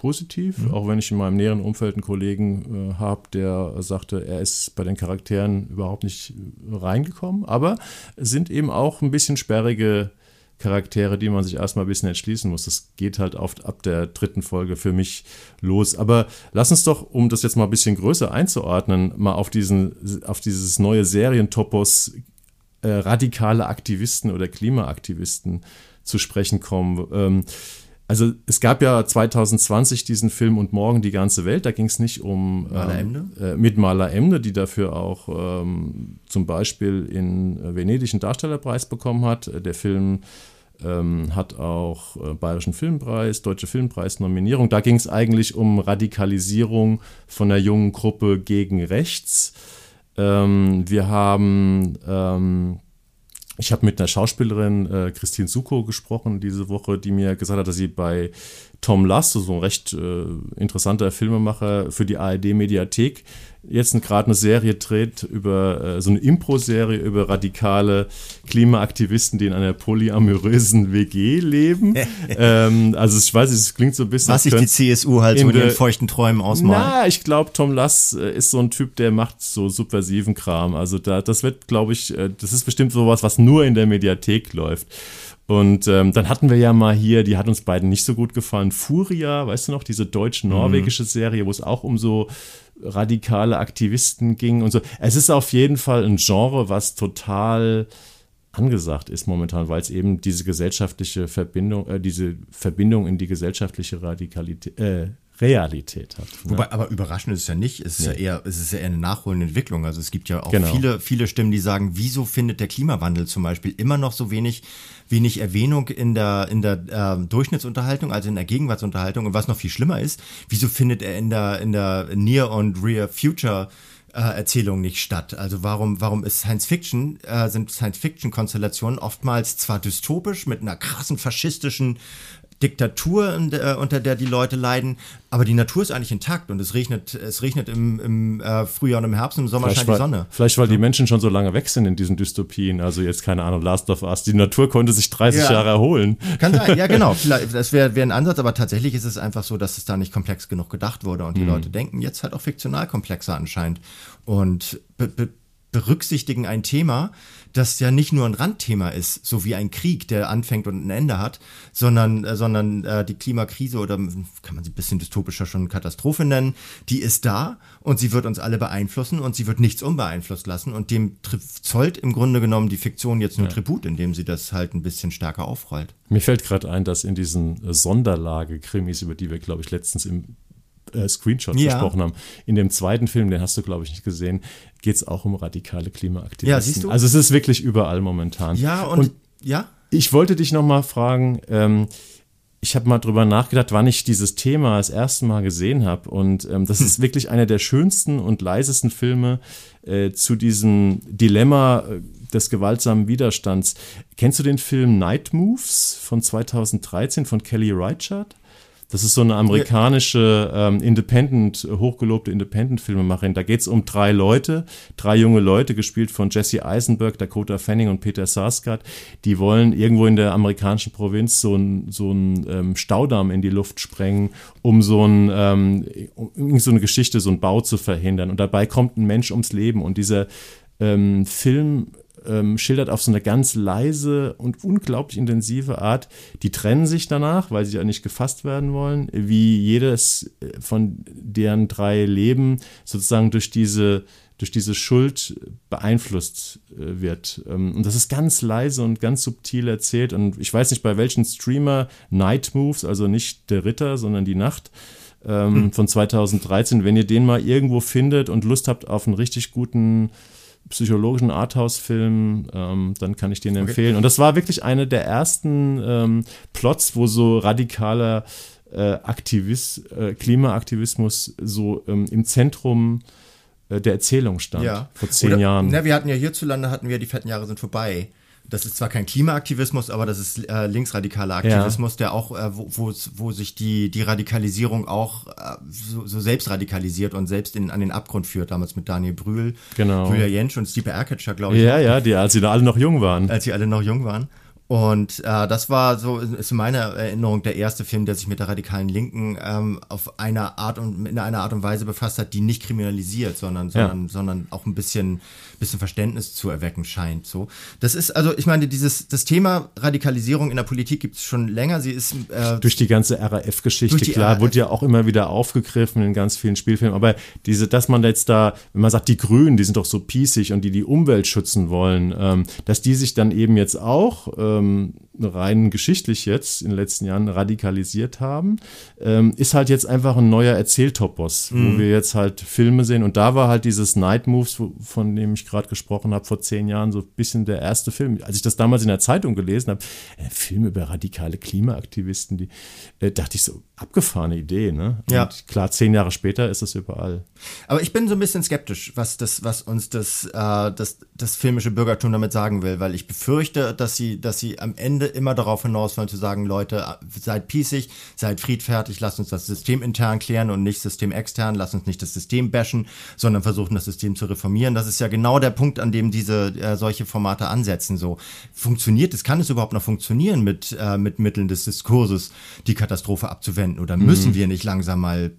positiv, auch wenn ich in meinem näheren Umfeld einen Kollegen äh, habe, der sagte, er ist bei den Charakteren überhaupt nicht reingekommen, aber es sind eben auch ein bisschen sperrige Charaktere, die man sich erstmal ein bisschen entschließen muss. Das geht halt oft ab der dritten Folge für mich los. Aber lass uns doch, um das jetzt mal ein bisschen größer einzuordnen, mal auf diesen, auf dieses neue Serientopos äh, radikale Aktivisten oder Klimaaktivisten zu sprechen kommen. Ähm, also es gab ja 2020 diesen Film und morgen die ganze Welt. Da ging es nicht um Maler ähm, äh, mit Maler Emne, die dafür auch ähm, zum Beispiel in Venedig einen Darstellerpreis bekommen hat. Der Film ähm, hat auch äh, Bayerischen Filmpreis, Deutsche Filmpreis Nominierung. Da ging es eigentlich um Radikalisierung von der jungen Gruppe gegen rechts. Ähm, wir haben ähm, ich habe mit einer Schauspielerin, äh, Christine Suko, gesprochen diese Woche, die mir gesagt hat, dass sie bei Tom Lass, so ein recht äh, interessanter Filmemacher für die ARD-Mediathek, jetzt gerade eine Serie dreht über äh, so eine Impro-Serie über radikale Klimaaktivisten, die in einer polyamorösen WG leben. ähm, also ich weiß nicht, es klingt so ein bisschen. Was sich die CSU halt so in ihren feuchten Träumen ausmalt. Na, ich glaube, Tom Lass äh, ist so ein Typ, der macht so subversiven Kram. Also da, das wird, glaube ich, äh, das ist bestimmt sowas, was nur in der Mediathek läuft. Und ähm, dann hatten wir ja mal hier, die hat uns beiden nicht so gut gefallen, Furia, weißt du noch, diese deutsch-norwegische mhm. Serie, wo es auch um so radikale Aktivisten ging und so. Es ist auf jeden Fall ein Genre, was total angesagt ist momentan, weil es eben diese gesellschaftliche Verbindung, äh, diese Verbindung in die gesellschaftliche Radikalität, äh, Realität hat. Ne? Wobei, aber überraschend ist es ja nicht. Es ist nee. ja eher, es ist ja eher eine nachholende Entwicklung. Also es gibt ja auch genau. viele, viele Stimmen, die sagen, wieso findet der Klimawandel zum Beispiel immer noch so wenig, wenig Erwähnung in der, in der äh, Durchschnittsunterhaltung, also in der Gegenwartsunterhaltung. Und was noch viel schlimmer ist, wieso findet er in der, in der Near und Rear Future äh, Erzählung nicht statt. Also warum, warum ist Science Fiction, äh, sind Science Fiction Konstellationen oftmals zwar dystopisch mit einer krassen faschistischen Diktatur, unter der die Leute leiden, aber die Natur ist eigentlich intakt und es regnet, es regnet im, im äh, Frühjahr und im Herbst und im Sommer vielleicht scheint die Sonne. Vielleicht, weil die Menschen schon so lange weg sind in diesen Dystopien, also jetzt keine Ahnung, Last of Us, die Natur konnte sich 30 ja. Jahre erholen. Kann sein, ja genau, vielleicht, das wäre wär ein Ansatz, aber tatsächlich ist es einfach so, dass es da nicht komplex genug gedacht wurde und die mhm. Leute denken jetzt halt auch fiktional komplexer anscheinend und be be berücksichtigen ein Thema, das ja nicht nur ein Randthema ist, so wie ein Krieg, der anfängt und ein Ende hat, sondern, äh, sondern äh, die Klimakrise oder kann man sie ein bisschen dystopischer schon Katastrophe nennen, die ist da und sie wird uns alle beeinflussen und sie wird nichts unbeeinflusst lassen und dem zollt im Grunde genommen die Fiktion jetzt nur ja. Tribut, indem sie das halt ein bisschen stärker aufrollt. Mir fällt gerade ein, dass in diesen Sonderlage-Krimis, über die wir, glaube ich, letztens im äh, Screenshot ja. gesprochen haben. In dem zweiten Film, den hast du, glaube ich, nicht gesehen, geht es auch um radikale Klimaaktivisten. Ja, siehst du? Also es ist wirklich überall momentan. Ja, und, und ja. Ich wollte dich noch mal fragen, ähm, ich habe mal drüber nachgedacht, wann ich dieses Thema das erste Mal gesehen habe. Und ähm, das hm. ist wirklich einer der schönsten und leisesten Filme äh, zu diesem Dilemma äh, des gewaltsamen Widerstands. Kennst du den Film Night Moves von 2013 von Kelly Reichardt? Das ist so eine amerikanische ähm, Independent, hochgelobte Independent-Filmemacherin. Da geht es um drei Leute, drei junge Leute, gespielt von Jesse Eisenberg, Dakota Fanning und Peter Sarsgaard. Die wollen irgendwo in der amerikanischen Provinz so einen so ähm, Staudamm in die Luft sprengen, um so, ein, ähm, um so eine Geschichte, so einen Bau zu verhindern. Und dabei kommt ein Mensch ums Leben. Und dieser ähm, Film ähm, schildert auf so eine ganz leise und unglaublich intensive Art. Die trennen sich danach, weil sie ja nicht gefasst werden wollen, wie jedes äh, von deren drei Leben sozusagen durch diese durch diese Schuld beeinflusst äh, wird. Ähm, und das ist ganz leise und ganz subtil erzählt. Und ich weiß nicht, bei welchen Streamer Night Moves, also nicht der Ritter, sondern die Nacht, ähm, hm. von 2013, wenn ihr den mal irgendwo findet und Lust habt auf einen richtig guten psychologischen Arthouse-Film, ähm, dann kann ich den okay. empfehlen. Und das war wirklich eine der ersten ähm, Plots, wo so radikaler äh, Aktivist, äh, Klimaaktivismus so ähm, im Zentrum äh, der Erzählung stand. Ja. Vor zehn Oder, Jahren. Na, wir hatten ja hierzulande, hatten wir die fetten Jahre sind vorbei das ist zwar kein Klimaaktivismus, aber das ist äh, linksradikaler Aktivismus, ja. der auch, äh, wo, wo, wo sich die, die Radikalisierung auch äh, so, so selbst radikalisiert und selbst in, an den Abgrund führt, damals mit Daniel Brühl, genau. Julia Jentsch und Stiepe Erketscher, glaube ich. Ja, ja, die, als sie da alle noch jung waren. Als sie alle noch jung waren. Und äh, das war so, ist in meiner Erinnerung der erste Film, der sich mit der radikalen Linken ähm, auf eine Art und in einer Art und Weise befasst hat, die nicht kriminalisiert, sondern, sondern, ja. sondern auch ein bisschen, bisschen Verständnis zu erwecken scheint. So, das ist also, ich meine, dieses das Thema Radikalisierung in der Politik gibt es schon länger. Sie ist äh, durch die ganze RAF-Geschichte klar, RAF. wurde ja auch immer wieder aufgegriffen in ganz vielen Spielfilmen. Aber diese, dass man jetzt da, wenn man sagt, die Grünen, die sind doch so pießig und die die Umwelt schützen wollen, ähm, dass die sich dann eben jetzt auch ähm, rein geschichtlich jetzt in den letzten Jahren radikalisiert haben, ähm, ist halt jetzt einfach ein neuer Erzähltopos, mhm. wo wir jetzt halt Filme sehen. Und da war halt dieses Night Moves, von dem ich gerade gesprochen habe, vor zehn Jahren so ein bisschen der erste Film. Als ich das damals in der Zeitung gelesen habe, äh, Film über radikale Klimaaktivisten, die äh, dachte ich so, abgefahrene Idee, ne? Und ja. klar, zehn Jahre später ist es überall. Aber ich bin so ein bisschen skeptisch, was das, was uns das, äh, das, das filmische Bürgertum damit sagen will, weil ich befürchte, dass sie, dass sie am Ende Ende immer darauf hinaus wollen zu sagen, Leute, seid pießig, seid friedfertig, lasst uns das System intern klären und nicht System extern, lasst uns nicht das System bashen, sondern versuchen das System zu reformieren. Das ist ja genau der Punkt, an dem diese äh, solche Formate ansetzen. So funktioniert es, kann es überhaupt noch funktionieren mit äh, mit Mitteln des Diskurses, die Katastrophe abzuwenden oder müssen mhm. wir nicht langsam mal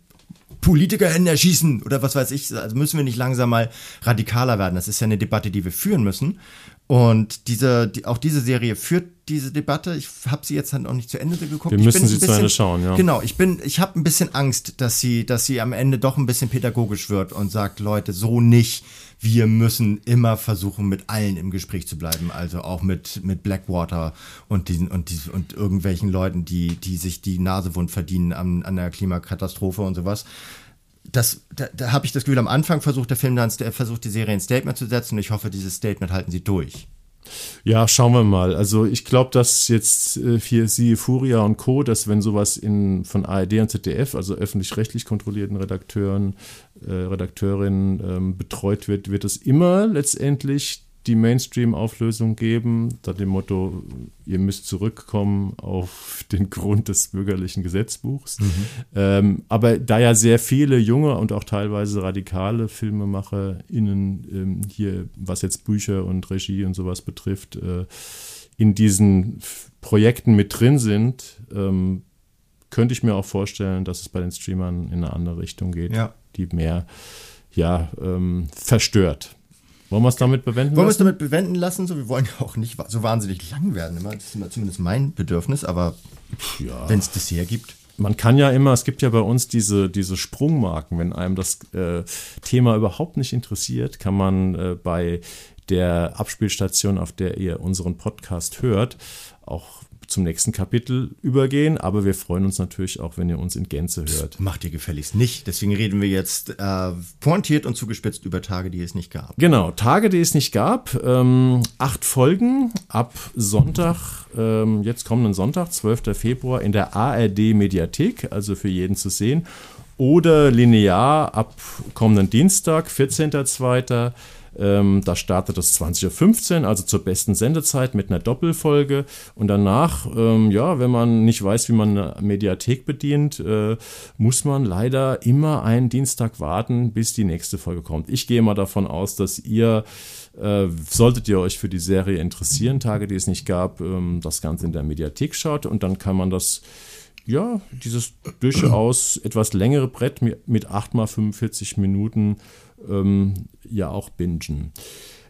PolitikerInnen erschießen oder was weiß ich. Also müssen wir nicht langsam mal radikaler werden. Das ist ja eine Debatte, die wir führen müssen. Und diese, die, auch diese Serie führt diese Debatte. Ich habe sie jetzt halt noch nicht zu Ende geguckt. Wir müssen sie bisschen, zu Ende schauen, ja. Genau, ich bin, ich habe ein bisschen Angst, dass sie, dass sie am Ende doch ein bisschen pädagogisch wird und sagt, Leute, so nicht. Wir müssen immer versuchen, mit allen im Gespräch zu bleiben. Also auch mit, mit Blackwater und diesen und, diesen, und irgendwelchen Leuten, die, die sich die Nase wund verdienen an, an der Klimakatastrophe und sowas das, da, da habe ich das Gefühl, am Anfang versucht der Film dann, versucht die Serie ein Statement zu setzen und ich hoffe, dieses Statement halten sie durch. Ja, schauen wir mal. Also ich glaube, dass jetzt äh, hier Sie, Furia und Co., dass wenn sowas in, von ARD und ZDF, also öffentlich-rechtlich kontrollierten Redakteuren, äh, Redakteurinnen ähm, betreut wird, wird es immer letztendlich die Mainstream-Auflösung geben, da dem Motto, ihr müsst zurückkommen auf den Grund des bürgerlichen Gesetzbuchs. Mhm. Ähm, aber da ja sehr viele junge und auch teilweise radikale FilmemacherInnen ähm, hier, was jetzt Bücher und Regie und sowas betrifft, äh, in diesen Projekten mit drin sind, ähm, könnte ich mir auch vorstellen, dass es bei den Streamern in eine andere Richtung geht, ja. die mehr ja, ähm, verstört. Wollen wir es damit bewenden Wollen wir es damit bewenden lassen? So, wir wollen ja auch nicht so wahnsinnig lang werden. Immer. Das ist immer zumindest mein Bedürfnis, aber ja. wenn es das hergibt. Man kann ja immer, es gibt ja bei uns diese, diese Sprungmarken, wenn einem das äh, Thema überhaupt nicht interessiert, kann man äh, bei der Abspielstation, auf der ihr unseren Podcast hört, auch zum nächsten Kapitel übergehen, aber wir freuen uns natürlich auch, wenn ihr uns in Gänze hört. Das macht ihr gefälligst nicht. Deswegen reden wir jetzt äh, pointiert und zugespitzt über Tage, die es nicht gab. Genau, Tage, die es nicht gab. Ähm, acht Folgen ab Sonntag, ähm, jetzt kommenden Sonntag, 12. Februar, in der ARD Mediathek, also für jeden zu sehen. Oder linear ab kommenden Dienstag, 14.02 ähm, da startet es 20.15 Uhr, also zur besten Sendezeit mit einer Doppelfolge. Und danach, ähm, ja, wenn man nicht weiß, wie man eine Mediathek bedient, äh, muss man leider immer einen Dienstag warten, bis die nächste Folge kommt. Ich gehe mal davon aus, dass ihr äh, solltet ihr euch für die Serie interessieren, Tage, die es nicht gab, ähm, das Ganze in der Mediathek schaut und dann kann man das ja, dieses durchaus etwas längere Brett mit 8 mal 45 Minuten ähm, ja auch bingen.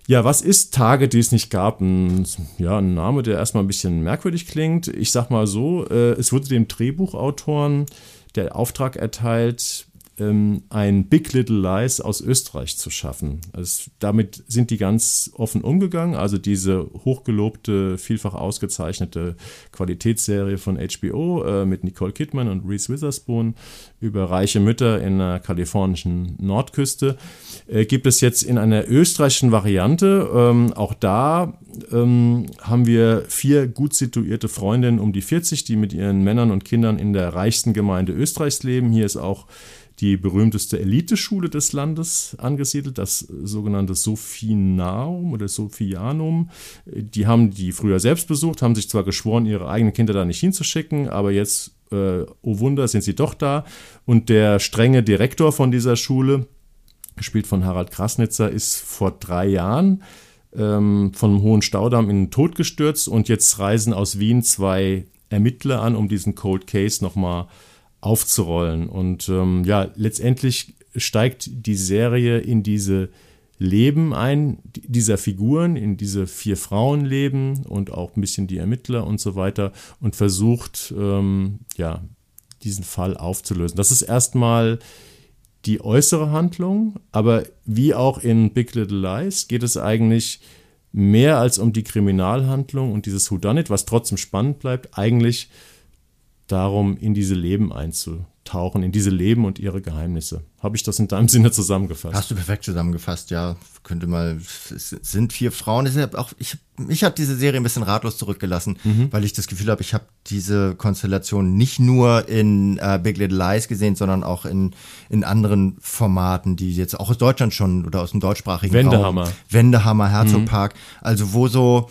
Ja, was ist Tage, die es nicht gab? Ein, ja, ein Name, der erstmal ein bisschen merkwürdig klingt. Ich sag mal so, äh, es wurde dem Drehbuchautoren der Auftrag erteilt, ein Big Little Lies aus Österreich zu schaffen. Also damit sind die ganz offen umgegangen. Also diese hochgelobte, vielfach ausgezeichnete Qualitätsserie von HBO äh, mit Nicole Kidman und Reese Witherspoon über reiche Mütter in der kalifornischen Nordküste äh, gibt es jetzt in einer österreichischen Variante. Ähm, auch da ähm, haben wir vier gut situierte Freundinnen um die 40, die mit ihren Männern und Kindern in der reichsten Gemeinde Österreichs leben. Hier ist auch die berühmteste Eliteschule des Landes angesiedelt, das sogenannte Sophinaum oder Sophianum. Die haben die früher selbst besucht, haben sich zwar geschworen, ihre eigenen Kinder da nicht hinzuschicken, aber jetzt, äh, oh Wunder, sind sie doch da. Und der strenge Direktor von dieser Schule, gespielt von Harald Krasnitzer, ist vor drei Jahren ähm, vom Hohen Staudamm in den Tod gestürzt und jetzt reisen aus Wien zwei Ermittler an, um diesen Cold Case nochmal mal aufzurollen. Und ähm, ja, letztendlich steigt die Serie in diese Leben ein, dieser Figuren, in diese vier Frauenleben und auch ein bisschen die Ermittler und so weiter und versucht, ähm, ja, diesen Fall aufzulösen. Das ist erstmal die äußere Handlung, aber wie auch in Big Little Lies geht es eigentlich mehr als um die Kriminalhandlung und dieses Whodunit, was trotzdem spannend bleibt, eigentlich darum, in diese Leben einzutauchen, in diese Leben und ihre Geheimnisse. Habe ich das in deinem Sinne zusammengefasst? Hast du perfekt zusammengefasst, ja. Könnte mal, es sind vier Frauen. auch, ich, mich hat diese Serie ein bisschen ratlos zurückgelassen, mhm. weil ich das Gefühl habe, ich habe diese Konstellation nicht nur in äh, Big Little Lies gesehen, sondern auch in, in anderen Formaten, die jetzt auch aus Deutschland schon oder aus dem deutschsprachigen Wendehammer. Raum. Wendehammer, Herzogpark. Mhm. Also wo so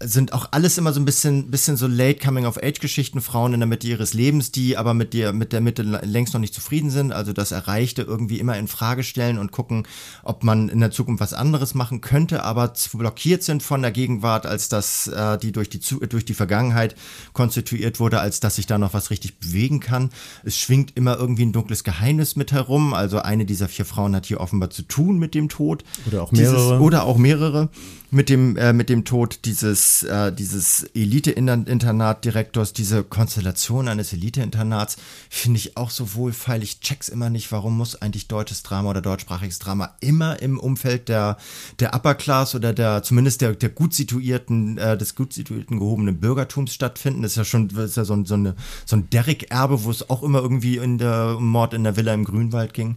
sind auch alles immer so ein bisschen, bisschen so late coming of age Geschichten, Frauen in der Mitte ihres Lebens, die aber mit der, mit der Mitte längst noch nicht zufrieden sind, also das Erreichte irgendwie immer in Frage stellen und gucken, ob man in der Zukunft was anderes machen könnte, aber blockiert sind von der Gegenwart, als dass äh, die durch die, durch die Vergangenheit konstituiert wurde, als dass sich da noch was richtig bewegen kann. Es schwingt immer irgendwie ein dunkles Geheimnis mit herum, also eine dieser vier Frauen hat hier offenbar zu tun mit dem Tod. Oder auch mehrere. Dieses, oder auch mehrere mit dem, äh, mit dem Tod dieses, äh, dieses Elite-Internatdirektors, diese Konstellation eines Elite-Internats, finde ich auch so wohlfeil. Ich check's immer nicht, warum muss eigentlich deutsches Drama oder deutschsprachiges Drama immer im Umfeld der, der Upper Class oder der, zumindest der, der gut situierten, äh, des gut situierten gehobenen Bürgertums stattfinden. Das ist ja schon, ist ja so, so, eine, so ein Derrick-Erbe, wo es auch immer irgendwie in der um Mord in der Villa im Grünwald ging.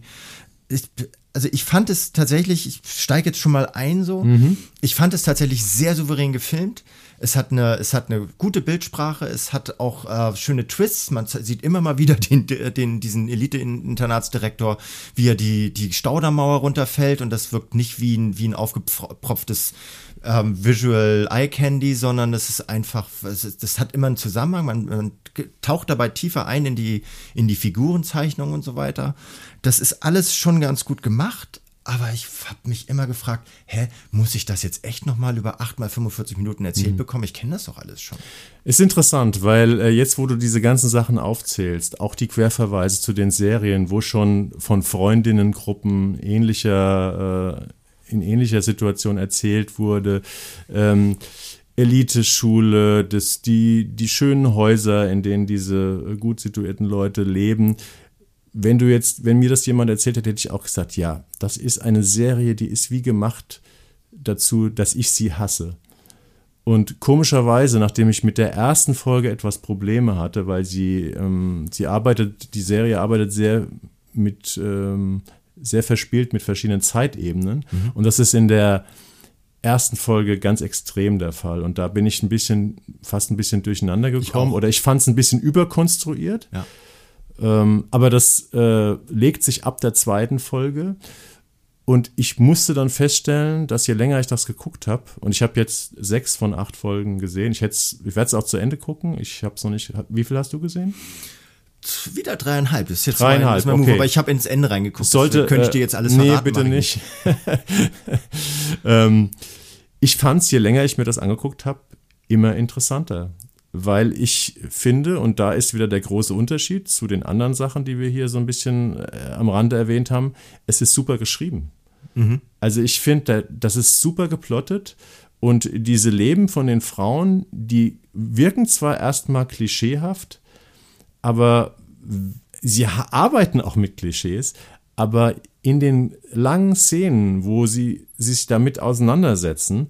Ich, also ich fand es tatsächlich, ich steige jetzt schon mal ein so, mhm. ich fand es tatsächlich sehr souverän gefilmt. Es hat eine, es hat eine gute Bildsprache, es hat auch äh, schöne Twists. Man sieht immer mal wieder den, den, diesen Elite-Internatsdirektor, wie er die, die Staudermauer runterfällt und das wirkt nicht wie ein, wie ein aufgepropftes ähm, Visual Eye Candy, sondern es ist einfach, es das hat immer einen Zusammenhang. Man, man, taucht dabei tiefer ein in die, in die Figurenzeichnung und so weiter. Das ist alles schon ganz gut gemacht, aber ich habe mich immer gefragt, hä, muss ich das jetzt echt nochmal über 8 mal 45 Minuten erzählt mhm. bekommen? Ich kenne das doch alles schon. Ist interessant, weil äh, jetzt, wo du diese ganzen Sachen aufzählst, auch die Querverweise zu den Serien, wo schon von Freundinnengruppen ähnlicher, äh, in ähnlicher Situation erzählt wurde, ähm, Eliteschule, das, die, die schönen Häuser, in denen diese gut situierten Leute leben, wenn du jetzt, wenn mir das jemand erzählt hätte, hätte ich auch gesagt, ja, das ist eine Serie, die ist wie gemacht dazu, dass ich sie hasse. Und komischerweise, nachdem ich mit der ersten Folge etwas Probleme hatte, weil sie, ähm, sie arbeitet, die Serie arbeitet sehr mit, ähm, sehr verspielt mit verschiedenen Zeitebenen. Mhm. Und das ist in der ersten Folge ganz extrem der Fall. Und da bin ich ein bisschen, fast ein bisschen durcheinander gekommen. Ich oder ich fand es ein bisschen überkonstruiert. Ja. Ähm, aber das äh, legt sich ab der zweiten Folge. Und ich musste dann feststellen, dass je länger ich das geguckt habe, und ich habe jetzt sechs von acht Folgen gesehen, ich, ich werde es auch zu Ende gucken. Ich habe es noch nicht. Wie viel hast du gesehen? Wieder dreieinhalb. Das ist jetzt dreieinhalb. Mein, okay. Move, aber ich habe ins Ende reingeguckt. Sollte, könnte ich dir jetzt alles äh, verraten. Nee, bitte nicht. ähm, ich fand es, je länger ich mir das angeguckt habe, immer interessanter weil ich finde, und da ist wieder der große Unterschied zu den anderen Sachen, die wir hier so ein bisschen äh, am Rande erwähnt haben, es ist super geschrieben. Mhm. Also ich finde, das ist super geplottet und diese Leben von den Frauen, die wirken zwar erstmal klischeehaft, aber sie arbeiten auch mit Klischees, aber in den langen Szenen, wo sie sich damit auseinandersetzen,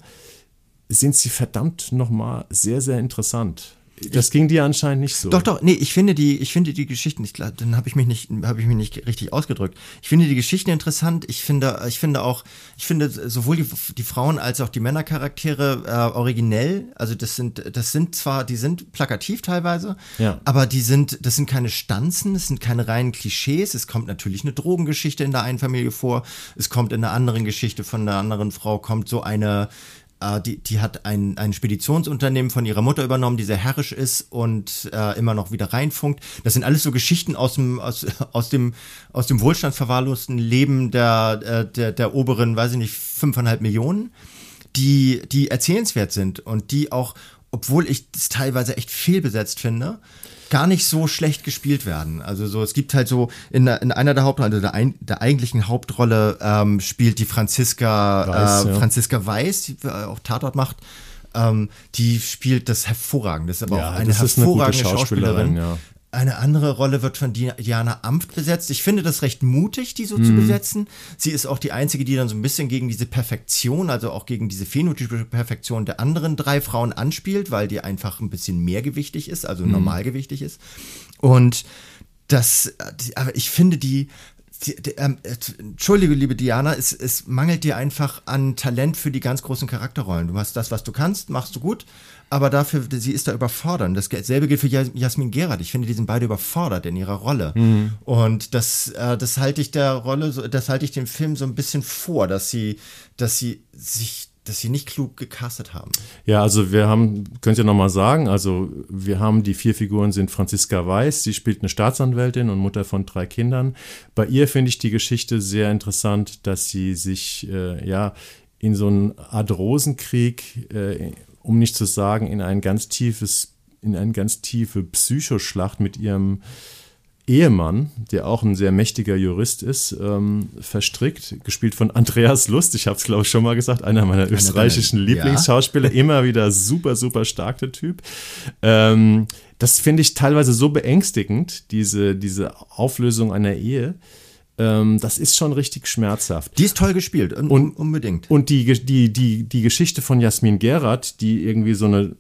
sind sie verdammt nochmal sehr, sehr interessant. Das ging dir anscheinend nicht so. Doch, doch, nee, ich finde die, ich finde die Geschichten, ich, dann habe ich mich nicht, habe ich mich nicht richtig ausgedrückt. Ich finde die Geschichten interessant. Ich finde, ich finde auch, ich finde sowohl die, die Frauen als auch die Männercharaktere äh, originell. Also das sind, das sind zwar, die sind plakativ teilweise, ja. aber die sind, das sind keine Stanzen, das sind keine reinen Klischees. Es kommt natürlich eine Drogengeschichte in der einen Familie vor. Es kommt in einer anderen Geschichte von einer anderen Frau kommt so eine äh, die, die hat ein, ein Speditionsunternehmen von ihrer Mutter übernommen, die sehr herrisch ist und äh, immer noch wieder reinfunkt. Das sind alles so Geschichten aus dem, aus, aus dem, aus dem wohlstandsverwahrlosten Leben der, äh, der, der oberen, weiß ich nicht, fünfeinhalb Millionen, die, die erzählenswert sind und die auch, obwohl ich das teilweise echt fehlbesetzt finde, gar nicht so schlecht gespielt werden. Also so, es gibt halt so in, in einer der Hauptrollen, also der, ein, der eigentlichen Hauptrolle ähm, spielt die Franziska Weiß, äh, ja. Franziska Weiß, die äh, auch Tatort macht. Ähm, die spielt das hervorragend. Das ist aber ja, auch eine hervorragende eine Schauspielerin. Schauspielerin ja. Eine andere Rolle wird von Diana Amft besetzt. Ich finde das recht mutig, die so mhm. zu besetzen. Sie ist auch die einzige, die dann so ein bisschen gegen diese Perfektion, also auch gegen diese phänotypische Perfektion der anderen drei Frauen anspielt, weil die einfach ein bisschen mehrgewichtig ist, also mhm. normalgewichtig ist. Und das, aber ich finde die, die, die, ähm, Entschuldige, liebe Diana, es, es mangelt dir einfach an Talent für die ganz großen Charakterrollen. Du hast das, was du kannst, machst du gut aber dafür, sie ist da überfordert. Dasselbe gilt für Jasmin Gerard. Ich finde, die sind beide überfordert in ihrer Rolle. Mhm. Und das, äh, das halte ich der Rolle, das halte ich dem Film so ein bisschen vor, dass sie, dass sie sich dass sie nicht klug gecastet haben. Ja, also wir haben, könnt ihr nochmal sagen, also wir haben die vier Figuren sind Franziska Weiß, sie spielt eine Staatsanwältin und Mutter von drei Kindern. Bei ihr finde ich die Geschichte sehr interessant, dass sie sich äh, ja in so einen Art Rosenkrieg, äh, um nicht zu sagen, in ein ganz tiefes, in eine ganz tiefe Psychoschlacht mit ihrem Ehemann, der auch ein sehr mächtiger Jurist ist, ähm, verstrickt, gespielt von Andreas Lust. Ich habe es, glaube ich, schon mal gesagt, einer meiner österreichischen deiner, Lieblingsschauspieler. Ja. Immer wieder super, super stark, der Typ. Ähm, das finde ich teilweise so beängstigend, diese, diese Auflösung einer Ehe. Ähm, das ist schon richtig schmerzhaft. Die ist toll gespielt, un und, unbedingt. Und die, die, die, die Geschichte von Jasmin Gerard, die irgendwie so eine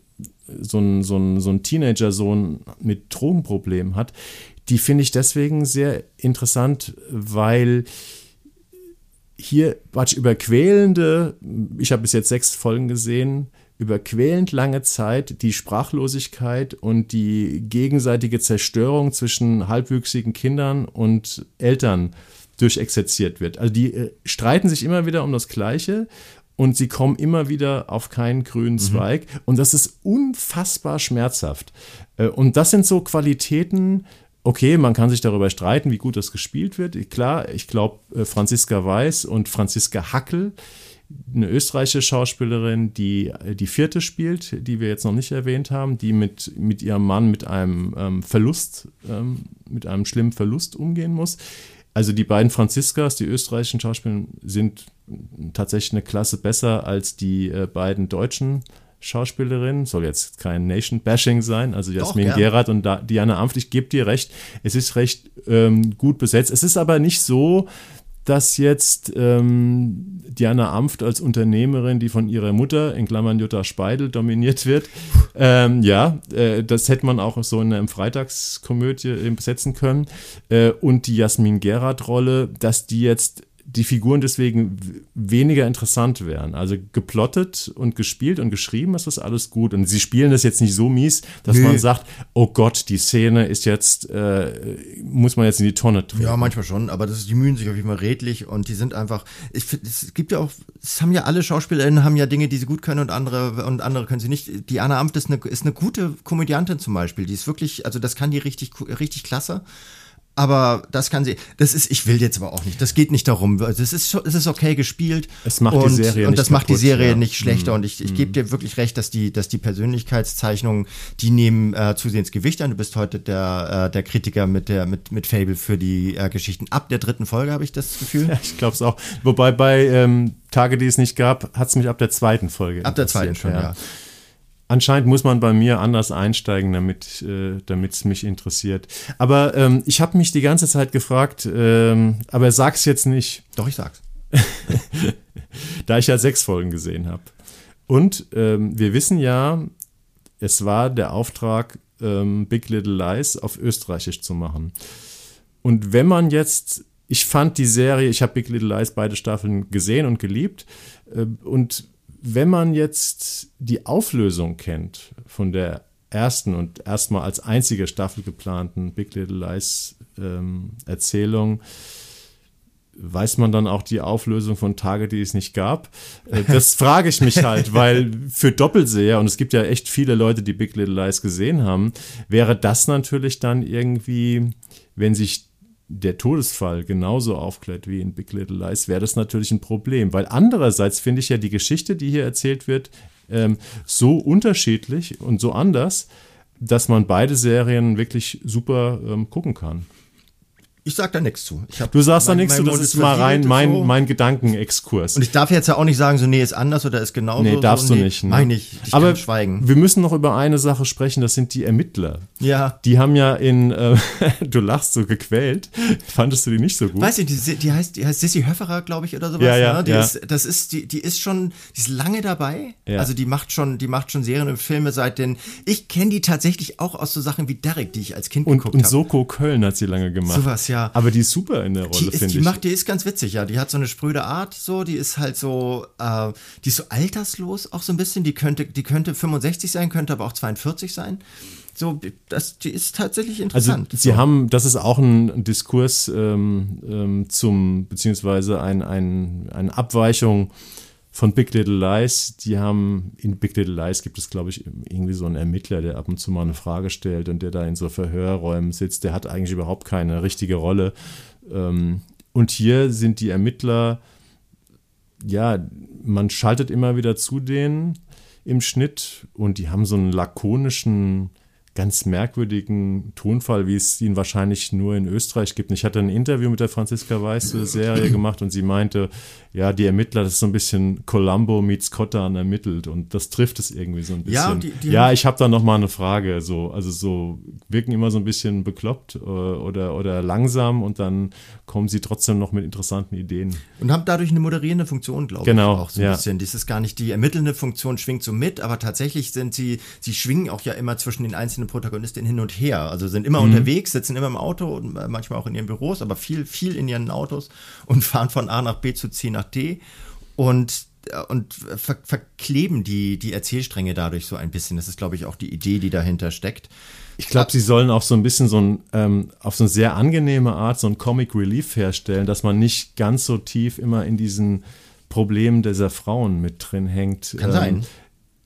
so ein, so ein, so ein Teenager-Sohn mit Drogenproblemen hat, die finde ich deswegen sehr interessant, weil hier Quatsch, über quälende, ich habe bis jetzt sechs Folgen gesehen, über quälend lange Zeit die Sprachlosigkeit und die gegenseitige Zerstörung zwischen halbwüchsigen Kindern und Eltern durchexerziert wird. Also die äh, streiten sich immer wieder um das Gleiche und sie kommen immer wieder auf keinen grünen mhm. Zweig mhm. und das ist unfassbar schmerzhaft. Äh, und das sind so Qualitäten, okay, man kann sich darüber streiten, wie gut das gespielt wird. Klar, ich glaube, äh, Franziska Weiß und Franziska Hackel, eine österreichische Schauspielerin, die äh, die vierte spielt, die wir jetzt noch nicht erwähnt haben, die mit, mit ihrem Mann mit einem ähm, Verlust, ähm, mit einem schlimmen Verlust umgehen muss. Also die beiden Franziskas, die österreichischen Schauspieler, sind tatsächlich eine Klasse besser als die äh, beiden deutschen Schauspielerin, soll jetzt kein Nation-Bashing sein, also Jasmin Doch, Gerard und Diana Amft, ich gebe dir recht, es ist recht ähm, gut besetzt. Es ist aber nicht so, dass jetzt ähm, Diana Amft als Unternehmerin, die von ihrer Mutter, in Klammern Jutta Speidel, dominiert wird, ähm, ja, äh, das hätte man auch so in einer Freitagskomödie besetzen können. Äh, und die Jasmin Gerard-Rolle, dass die jetzt die Figuren deswegen weniger interessant wären. Also geplottet und gespielt und geschrieben ist das alles gut. Und sie spielen das jetzt nicht so mies, dass Nö. man sagt, oh Gott, die Szene ist jetzt, äh, muss man jetzt in die Tonne treten. Ja, manchmal schon, aber das die mühen sich auf jeden Fall redlich und die sind einfach, ich finde, es gibt ja auch, es haben ja alle SchauspielerInnen haben ja Dinge, die sie gut können und andere, und andere können sie nicht. Die Anna Amt ist eine, ist eine gute Komödiantin zum Beispiel. Die ist wirklich, also das kann die richtig, richtig klasse. Aber das kann sie. Das ist, ich will jetzt aber auch nicht. Das geht nicht darum. Das ist, es ist okay gespielt. Es macht und, die Serie und das nicht macht kaputt, die Serie ja. nicht schlechter. Mhm. Und ich, ich gebe mhm. dir wirklich recht, dass die, dass die Persönlichkeitszeichnungen, die nehmen äh, zusehends Gewicht an. Du bist heute der, äh, der Kritiker mit der, mit, mit Fable für die äh, Geschichten ab der dritten Folge, habe ich das Gefühl. Ja, ich glaube es auch. Wobei bei ähm, Tage, die es nicht gab, hat es mich ab der zweiten Folge. Ab der zweiten schon, ja. ja. Anscheinend muss man bei mir anders einsteigen, damit äh, es mich interessiert. Aber ähm, ich habe mich die ganze Zeit gefragt, ähm, aber sag's jetzt nicht. Doch, ich sag's. da ich ja sechs Folgen gesehen habe. Und ähm, wir wissen ja, es war der Auftrag, ähm, Big Little Lies auf Österreichisch zu machen. Und wenn man jetzt, ich fand die Serie, ich habe Big Little Lies beide Staffeln gesehen und geliebt. Äh, und wenn man jetzt die Auflösung kennt von der ersten und erstmal als einzige Staffel geplanten Big Little Lies ähm, Erzählung, weiß man dann auch die Auflösung von Tage, die es nicht gab? Äh, das frage ich mich halt, weil für Doppelseher, und es gibt ja echt viele Leute, die Big Little Lies gesehen haben, wäre das natürlich dann irgendwie, wenn sich der Todesfall genauso aufklärt wie in Big Little Lies, wäre das natürlich ein Problem. Weil andererseits finde ich ja die Geschichte, die hier erzählt wird, ähm, so unterschiedlich und so anders, dass man beide Serien wirklich super ähm, gucken kann. Ich sag da nichts zu. du sagst da nichts zu, das ist mal rein mein, so. mein Gedankenexkurs. Und ich darf jetzt ja auch nicht sagen, so nee, ist anders oder ist genauso. Nee, darfst so, nee, du nicht. Ne? Meine ich. ich Aber schweigen. wir müssen noch über eine Sache sprechen, das sind die Ermittler. Ja. Die haben ja in, äh, du lachst so gequält. Fandest du die nicht so gut? Weiß ich, die, die heißt, die heißt Sissy Höfferer, glaube ich, oder sowas. Ja, ja, ne? die ja. Ist, das ist, die, die ist schon, die ist lange dabei. Ja. Also die macht schon, die macht schon Serien und Filme seit den, ich kenne die tatsächlich auch aus so Sachen wie Derek, die ich als Kind und, geguckt habe. Und Soko Köln hat sie lange gemacht. Sowas, ja. Aber die ist super super in der Rolle, finde ich. Die macht, die ist ganz witzig, ja. Die hat so eine spröde Art, so, die ist halt so, äh, die ist so alterslos auch so ein bisschen. Die könnte, die könnte 65 sein, könnte aber auch 42 sein. So, das, die ist tatsächlich also, interessant. Also, sie so. haben, das ist auch ein Diskurs ähm, ähm, zum, beziehungsweise ein, ein, eine Abweichung von Big Little Lies, die haben, in Big Little Lies gibt es, glaube ich, irgendwie so einen Ermittler, der ab und zu mal eine Frage stellt und der da in so Verhörräumen sitzt. Der hat eigentlich überhaupt keine richtige Rolle. Ähm, und hier sind die Ermittler, ja, man schaltet immer wieder zu denen im Schnitt und die haben so einen lakonischen, ganz merkwürdigen Tonfall, wie es ihn wahrscheinlich nur in Österreich gibt. Ich hatte ein Interview mit der Franziska Weiß zur Serie gemacht und sie meinte, ja, die Ermittler, das ist so ein bisschen Columbo meets Cottan ermittelt und das trifft es irgendwie so ein bisschen. Ja, die, die ja ich habe da noch mal eine Frage. So, also so wirken immer so ein bisschen bekloppt äh, oder, oder langsam und dann kommen sie trotzdem noch mit interessanten Ideen. Und haben dadurch eine moderierende Funktion, glaube genau, ich, auch so ein ja. bisschen. Das ist gar nicht die ermittelnde Funktion, schwingt so mit, aber tatsächlich sind sie, sie schwingen auch ja immer zwischen den einzelnen einzelne Protagonistin hin und her. Also sind immer mhm. unterwegs, sitzen immer im Auto und manchmal auch in ihren Büros, aber viel, viel in ihren Autos und fahren von A nach B zu C nach D und äh, und ver verkleben die, die Erzählstränge dadurch so ein bisschen. Das ist, glaube ich, auch die Idee, die dahinter steckt. Ich glaube, sie sollen auch so ein bisschen so ein, ähm, auf so eine sehr angenehme Art so ein Comic Relief herstellen, dass man nicht ganz so tief immer in diesen Problemen dieser Frauen mit drin hängt. Kann ähm, sein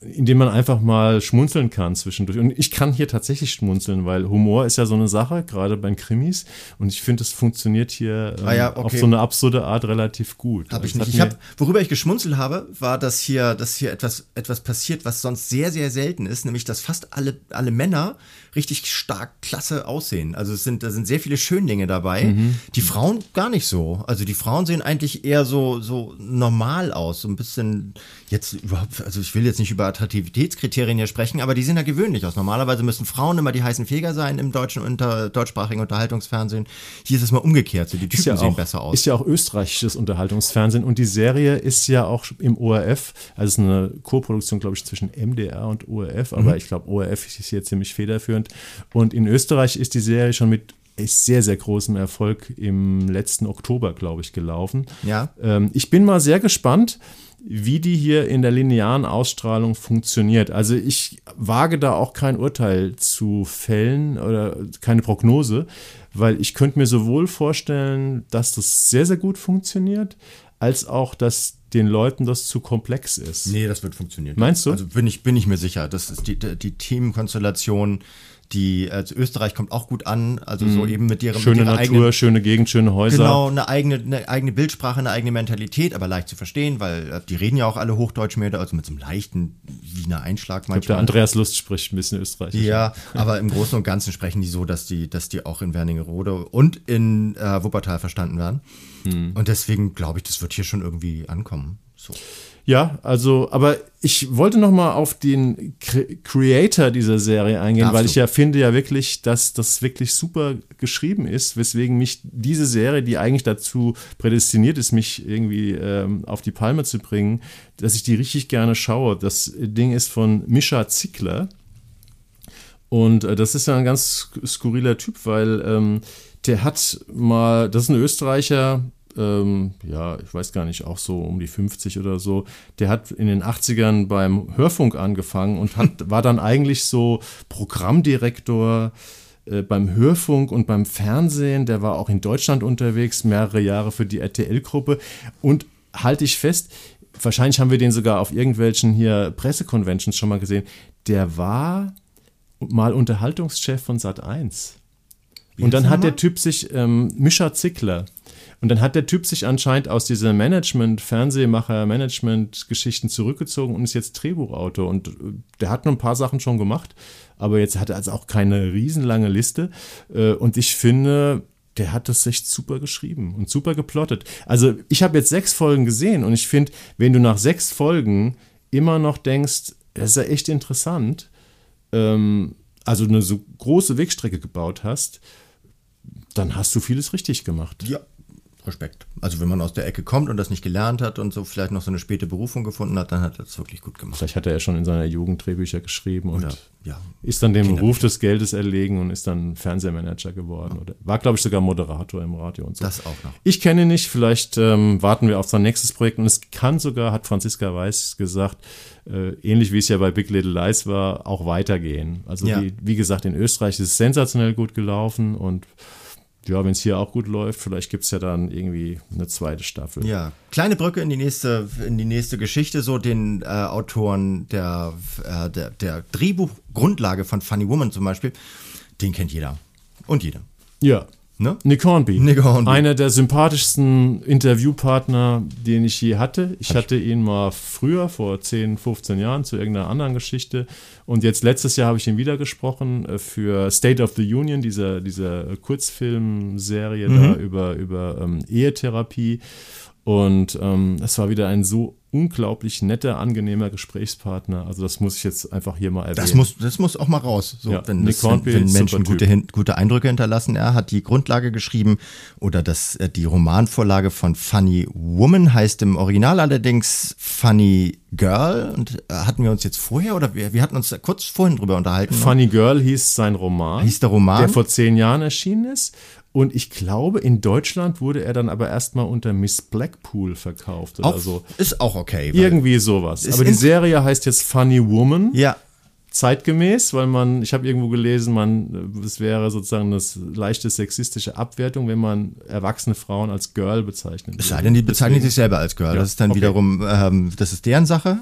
indem man einfach mal schmunzeln kann zwischendurch. Und ich kann hier tatsächlich schmunzeln, weil Humor ist ja so eine Sache, gerade bei Krimis. Und ich finde, es funktioniert hier ähm, ah ja, okay. auf so eine absurde Art relativ gut. Hab ich nicht. Ich hab, worüber ich geschmunzelt habe, war, dass hier, dass hier etwas, etwas passiert, was sonst sehr, sehr selten ist, nämlich, dass fast alle, alle Männer richtig stark klasse aussehen. Also es sind, da sind sehr viele Schönlinge dabei. Mhm. Die Frauen gar nicht so. Also die Frauen sehen eigentlich eher so, so normal aus. So ein bisschen jetzt überhaupt, also ich will jetzt nicht über Attraktivitätskriterien hier sprechen, aber die sehen ja gewöhnlich aus. Normalerweise müssen Frauen immer die heißen Feger sein im deutschen unter, deutschsprachigen Unterhaltungsfernsehen. Hier ist es mal umgekehrt. So die Typen ja sehen auch, besser aus. Ist ja auch österreichisches Unterhaltungsfernsehen und die Serie ist ja auch im ORF, also es ist eine Co-Produktion, glaube ich, zwischen MDR und ORF, aber mhm. ich glaube, ORF ist hier ziemlich federführend. Und in Österreich ist die Serie schon mit ist sehr, sehr großem Erfolg im letzten Oktober, glaube ich, gelaufen. Ja. Ähm, ich bin mal sehr gespannt, wie die hier in der linearen Ausstrahlung funktioniert. Also ich wage da auch kein Urteil zu fällen oder keine Prognose, weil ich könnte mir sowohl vorstellen, dass das sehr, sehr gut funktioniert, als auch, dass den Leuten das zu komplex ist. Nee, das wird funktionieren. Meinst du? Also bin ich, bin ich mir sicher. Das ist die, die Teamkonstellation die also Österreich kommt auch gut an, also so mhm. eben mit ihrem schöne mit Natur, eigenen, schöne Gegend, schöne Häuser. Genau, eine eigene, eine eigene Bildsprache, eine eigene Mentalität, aber leicht zu verstehen, weil äh, die reden ja auch alle Hochdeutsch mehr, also mit so einem leichten Wiener Einschlag manchmal. Ich glaub, der Andreas Lust spricht ein bisschen österreichisch. Ja, aber im Großen und Ganzen sprechen die so, dass die, dass die auch in Wernigerode und in äh, Wuppertal verstanden werden. Mhm. Und deswegen glaube ich, das wird hier schon irgendwie ankommen. So. Ja, also, aber ich wollte noch mal auf den Creator dieser Serie eingehen, Darfst weil ich ja finde ja wirklich, dass das wirklich super geschrieben ist, weswegen mich diese Serie, die eigentlich dazu prädestiniert ist, mich irgendwie ähm, auf die Palme zu bringen, dass ich die richtig gerne schaue. Das Ding ist von Mischa Zickler. Und äh, das ist ja ein ganz skurriler Typ, weil ähm, der hat mal, das ist ein Österreicher, ähm, ja, ich weiß gar nicht, auch so um die 50 oder so, der hat in den 80ern beim Hörfunk angefangen und hat, war dann eigentlich so Programmdirektor äh, beim Hörfunk und beim Fernsehen. Der war auch in Deutschland unterwegs, mehrere Jahre für die RTL-Gruppe. Und halte ich fest, wahrscheinlich haben wir den sogar auf irgendwelchen hier Pressekonventions schon mal gesehen, der war mal Unterhaltungschef von Sat 1. Und dann hat der Typ sich, ähm, Mischa Zickler, und dann hat der Typ sich anscheinend aus dieser Management, Fernsehmacher, Management-Geschichten zurückgezogen und ist jetzt Drehbuchautor. Und äh, der hat noch ein paar Sachen schon gemacht, aber jetzt hat er also auch keine riesenlange Liste. Äh, und ich finde, der hat das echt super geschrieben und super geplottet. Also ich habe jetzt sechs Folgen gesehen und ich finde, wenn du nach sechs Folgen immer noch denkst, das ist ja echt interessant, ähm, also eine so große Wegstrecke gebaut hast, dann hast du vieles richtig gemacht. Ja, Respekt. Also wenn man aus der Ecke kommt und das nicht gelernt hat und so vielleicht noch so eine späte Berufung gefunden hat, dann hat er das wirklich gut gemacht. Vielleicht hat er ja schon in seiner Jugend Drehbücher geschrieben und Oder, ja, ist dann dem Kinder Ruf des Geldes erlegen und ist dann Fernsehmanager geworden. Ja. Oder war, glaube ich, sogar Moderator im Radio und so. Das auch noch. Ich kenne ihn nicht, vielleicht ähm, warten wir auf sein nächstes Projekt und es kann sogar, hat Franziska Weiß gesagt, äh, ähnlich wie es ja bei Big Little Lies war, auch weitergehen. Also ja. wie, wie gesagt, in Österreich ist es sensationell gut gelaufen und ja, wenn es hier auch gut läuft, vielleicht gibt es ja dann irgendwie eine zweite Staffel. Ja, kleine Brücke in die nächste, in die nächste Geschichte, so den äh, Autoren der, äh, der, der Drehbuchgrundlage von Funny Woman zum Beispiel, den kennt jeder. Und jeder. Ja, Ne? Nick Hornby. Nick Hornby. Einer der sympathischsten Interviewpartner, den ich je hatte. Ich hatte ihn mal früher, vor 10, 15 Jahren, zu irgendeiner anderen Geschichte. Und jetzt letztes Jahr habe ich ihn wieder gesprochen äh, für State of the Union, diese, diese Kurzfilmserie Mhm. da über, über ähm, Ehetherapie. Und ähm, es war wieder ein so unglaublich netter, angenehmer Gesprächspartner. Also das muss ich jetzt einfach hier mal erwähnen. Das muss, das muss auch mal raus. So, Ja, wenn, Nick das, wenn, wenn Menschen gute, hin, gute Eindrücke hinterlassen. Er hat die Grundlage geschrieben oder das, äh, die Romanvorlage von Funny Woman heißt im Original allerdings Funny Girl. Und äh, hatten wir uns jetzt vorher oder wir, wir hatten uns kurz vorhin drüber unterhalten. ne? Funny Girl hieß sein Roman. Hieß der Roman? Der vor zehn Jahren erschienen ist. Und ich glaube, in Deutschland wurde er dann aber erstmal unter Miss Blackpool verkauft oder auch, so. Ist auch okay. Irgendwie sowas. Aber die Serie heißt jetzt Funny Woman. Ja, Zeitgemäß, weil man, ich habe irgendwo gelesen, man, es wäre sozusagen das leichte sexistische Abwertung, wenn man erwachsene Frauen als Girl bezeichnet. Es sei denn, die bezeichnen sich selber als Girl. Ja, das ist dann okay. wiederum, ähm, das ist deren Sache.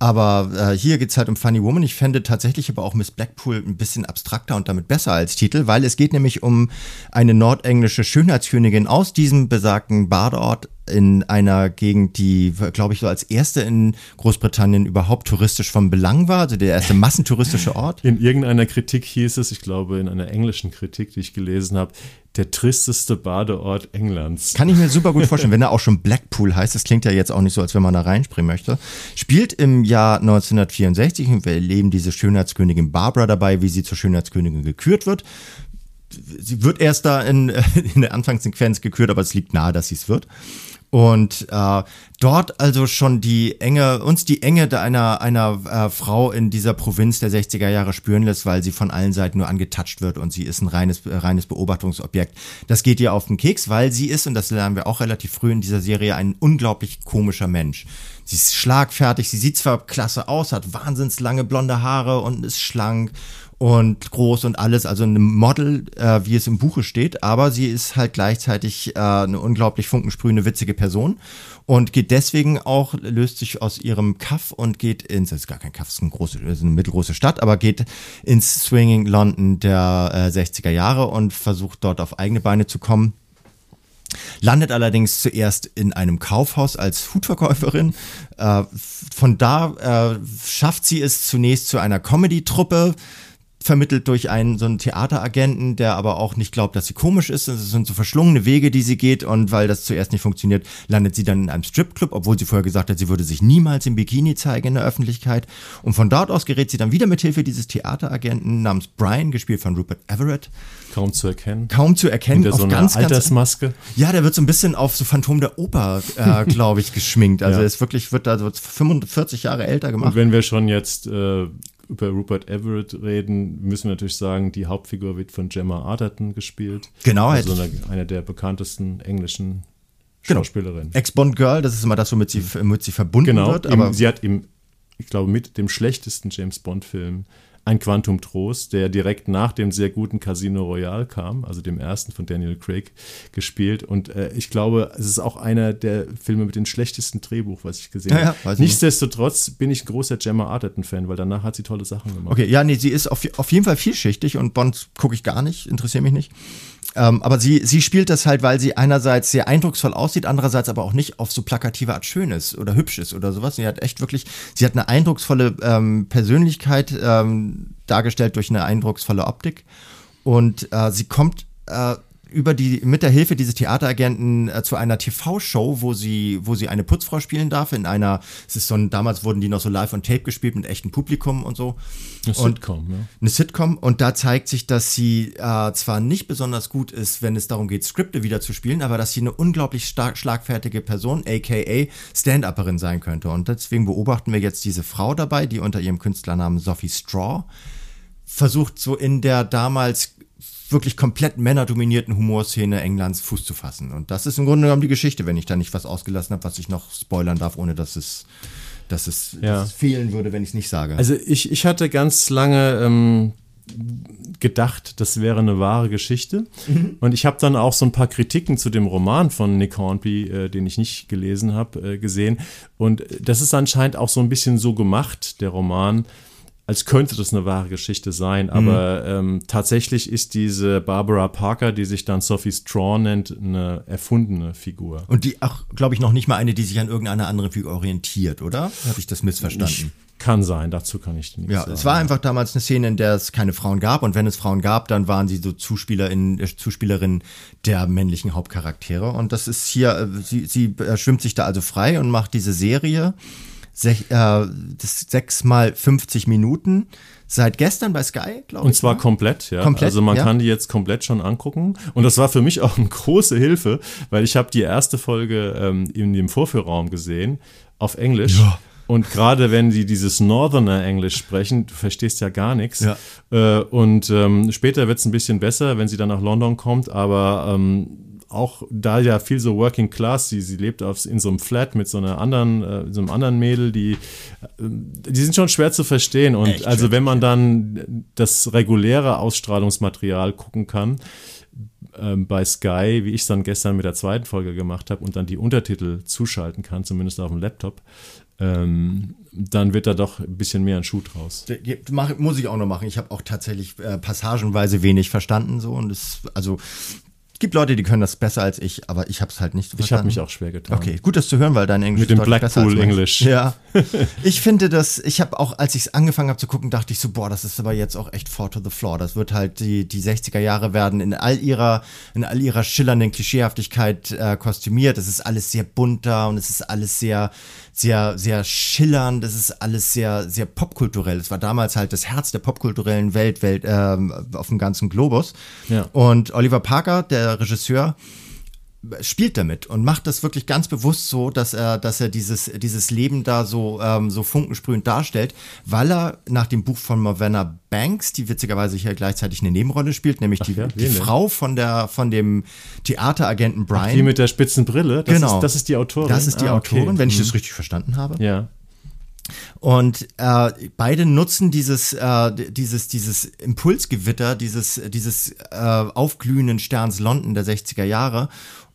Aber äh, hier geht's halt um Funny Woman. Ich fände tatsächlich aber auch Miss Blackpool ein bisschen abstrakter und damit besser als Titel, weil es geht nämlich um eine nordenglische Schönheitskönigin aus diesem besagten Badeort in einer Gegend, die, glaube ich, so als erste in Großbritannien überhaupt touristisch von Belang war, also der erste massentouristische Ort. In irgendeiner Kritik hieß es, ich glaube in einer englischen Kritik, die ich gelesen habe, der tristeste Badeort Englands. Kann ich mir super gut vorstellen, wenn er auch schon Blackpool heißt. Das klingt ja jetzt auch nicht so, als wenn man da reinspringen möchte. Spielt im Jahr 1964 und wir erleben diese Schönheitskönigin Barbara dabei, wie sie zur Schönheitskönigin gekürt wird. Sie wird erst da in, in der Anfangssequenz gekürt, aber es liegt nahe, dass sie es wird. Und äh, dort also schon die enge, uns die Enge einer, einer äh, Frau in dieser Provinz der 60er Jahre spüren lässt, weil sie von allen Seiten nur angetatscht wird und sie ist ein reines, äh, reines Beobachtungsobjekt. Das geht ihr auf den Keks, weil sie ist, und das lernen wir auch relativ früh in dieser Serie, ein unglaublich komischer Mensch. Sie ist schlagfertig, sie sieht zwar klasse aus, hat wahnsinns lange blonde Haare und ist schlank und groß und alles, also ein Model, äh, wie es im Buche steht, aber sie ist halt gleichzeitig äh, eine unglaublich funkensprühende, witzige Person und geht deswegen auch, löst sich aus ihrem Kaff und geht ins, das ist gar kein Kaff, es ist eine, große, ist eine mittelgroße Stadt, aber geht ins Swinging London der äh, 60er Jahre und versucht dort auf eigene Beine zu kommen. Landet allerdings zuerst in einem Kaufhaus als Hutverkäuferin. Äh, von da äh, schafft sie es zunächst zu einer Comedy-Truppe, vermittelt durch einen so einen Theateragenten, der aber auch nicht glaubt, dass sie komisch ist. Es sind so verschlungene Wege, die sie geht und weil das zuerst nicht funktioniert, landet sie dann in einem Stripclub, obwohl sie vorher gesagt hat, sie würde sich niemals im Bikini zeigen in der Öffentlichkeit. Und von dort aus gerät sie dann wieder mit Hilfe dieses Theateragenten namens Brian, gespielt von Rupert Everett, Kaum zu erkennen. kaum zu erkennen, Hinter so einer Altersmaske. ja, der wird so ein bisschen auf so Phantom der Oper, äh, glaube ich, geschminkt. Also Ja. es wirklich wird da so 45 Jahre älter Und gemacht. wenn wir schon jetzt äh, über Rupert Everett reden, müssen wir natürlich sagen, die Hauptfigur wird von Gemma Arterton gespielt. Genau, also eine, eine der bekanntesten englischen Genau. Schauspielerinnen. Ex-Bond Girl, das ist immer das, womit sie, womit sie verbunden Genau, wird. Aber sie hat im, ich glaube, mit dem schlechtesten James Bond-Film ein Quantum Trost, der direkt nach dem sehr guten Casino Royale kam, also dem ersten von Daniel Craig gespielt. Und äh, ich glaube, es ist auch einer der Filme mit dem schlechtesten Drehbuch, was ich gesehen Ja, ja, habe. weiß ich nicht. Nichtsdestotrotz bin ich ein großer Gemma Arterton-Fan, weil danach hat sie tolle Sachen gemacht. Okay, ja, nee, sie ist auf, auf jeden Fall vielschichtig und Bond gucke ich gar nicht, interessiert mich nicht. Ähm, aber sie, sie spielt das halt, weil sie einerseits sehr eindrucksvoll aussieht, andererseits aber auch nicht auf so plakative Art schön ist oder hübsch ist oder sowas. Sie hat echt wirklich, sie hat eine eindrucksvolle ähm, Persönlichkeit ähm, dargestellt durch eine eindrucksvolle Optik und äh, sie kommt äh, über die mit der Hilfe dieses Theateragenten äh, zu einer TV-Show, wo sie wo sie eine Putzfrau spielen darf in einer es ist so ein damals wurden die noch so live on tape gespielt mit echtem Publikum und so Eine und Sitcom, ja. eine Sitcom und da zeigt sich, dass sie äh, zwar nicht besonders gut ist, wenn es darum geht, Skripte wieder zu spielen, aber dass sie eine unglaublich stark schlagfertige Person, aka Stand-Upperin sein könnte. Und deswegen beobachten wir jetzt diese Frau dabei, die unter ihrem Künstlernamen Sophie Straw versucht, so in der damals wirklich komplett männerdominierten Humorszene Englands Fuß zu fassen. Und das ist im Grunde genommen die Geschichte, wenn ich da nicht was ausgelassen habe, was ich noch spoilern darf, ohne dass es, dass es, Ja. dass es fehlen würde, wenn ich es nicht sage. Also ich, ich hatte ganz lange ähm, gedacht, das wäre eine wahre Geschichte. Mhm. Und ich habe dann auch so ein paar Kritiken zu dem Roman von Nick Hornby, äh, den ich nicht gelesen habe, äh, gesehen. Und das ist anscheinend auch so ein bisschen so gemacht, der Roman, als könnte das eine wahre Geschichte sein. Mhm. Aber ähm, tatsächlich ist diese Barbara Parker, die sich dann Sophie Straw nennt, eine erfundene Figur. Und die auch, glaube ich, noch nicht mal eine, die sich an irgendeiner anderen Figur orientiert, oder? Habe ich das missverstanden? Ich kann sein, dazu kann ich nichts ja, sagen. Es war einfach damals eine Szene, in der es keine Frauen gab und wenn es Frauen gab, dann waren sie so Zuspielerinnen, äh, Zuspielerinnen der männlichen Hauptcharaktere und das ist hier, äh, sie, sie schwimmt sich da also frei und macht diese Serie sech, äh, sechs mal 50 Minuten. Seit gestern bei Sky, glaube ich. Und zwar ne? komplett, ja. Komplett, also man ja. kann die jetzt komplett schon angucken. Und das war für mich auch eine große Hilfe, weil ich habe die erste Folge ähm, in dem Vorführraum gesehen auf Englisch. Ja. Und gerade wenn sie dieses Northerner Englisch sprechen, du verstehst ja gar nichts. Ja. Äh, und ähm, später wird es ein bisschen besser, wenn sie dann nach London kommt, aber ähm, auch da ja viel so Working Class, sie, sie lebt auf, in so einem Flat mit so einer anderen, äh, so einem anderen Mädel, die, äh, die sind schon schwer zu verstehen. Und Echt also wenn man dann das reguläre Ausstrahlungsmaterial gucken kann, ähm, bei Sky, wie ich es dann gestern mit der zweiten Folge gemacht habe und dann die Untertitel zuschalten kann, zumindest auf dem Laptop, ähm, dann wird da doch ein bisschen mehr ein Schuh draus. Mach, muss ich auch noch machen. Ich habe auch tatsächlich äh, passagenweise wenig verstanden so und es also gibt Leute, die können das besser als ich, aber ich habe es halt nicht so verstanden. Ich habe mich auch schwer getan. Okay, gut, das zu hören, weil dein Englisch Mit dem Blackpool English. Ja. ich finde das, ich habe auch, als ich es angefangen habe zu gucken, dachte ich so, boah, das ist aber jetzt auch echt Four to the Floor. Das wird halt die, die 60er Jahre werden in all ihrer, in all ihrer schillernden Klischeehaftigkeit äh, kostümiert. Es ist alles sehr bunter und es ist alles sehr, sehr, sehr schillernd. Es ist alles sehr, sehr popkulturell. Es war damals halt das Herz der popkulturellen Welt, Welt ähm, auf dem ganzen Globus. Ja. Und Oliver Parker, der Regisseur spielt damit und macht das wirklich ganz bewusst so, dass er, dass er dieses, dieses Leben da so, ähm, so funkensprühend darstellt, weil er nach dem Buch von Morvenna Banks, die witzigerweise hier gleichzeitig eine Nebenrolle spielt, nämlich Ach die, ja, die Frau von der, von dem Theateragenten Brian. Ach, die mit der spitzen Brille? Das genau. Ist, das ist die Autorin? Das ist die ah, Autorin, okay. wenn ich das mhm. richtig verstanden habe. Ja. Und äh, beide nutzen dieses, äh, dieses, dieses Impulsgewitter, dieses, dieses äh, aufglühenden Sterns London der 60er Jahre,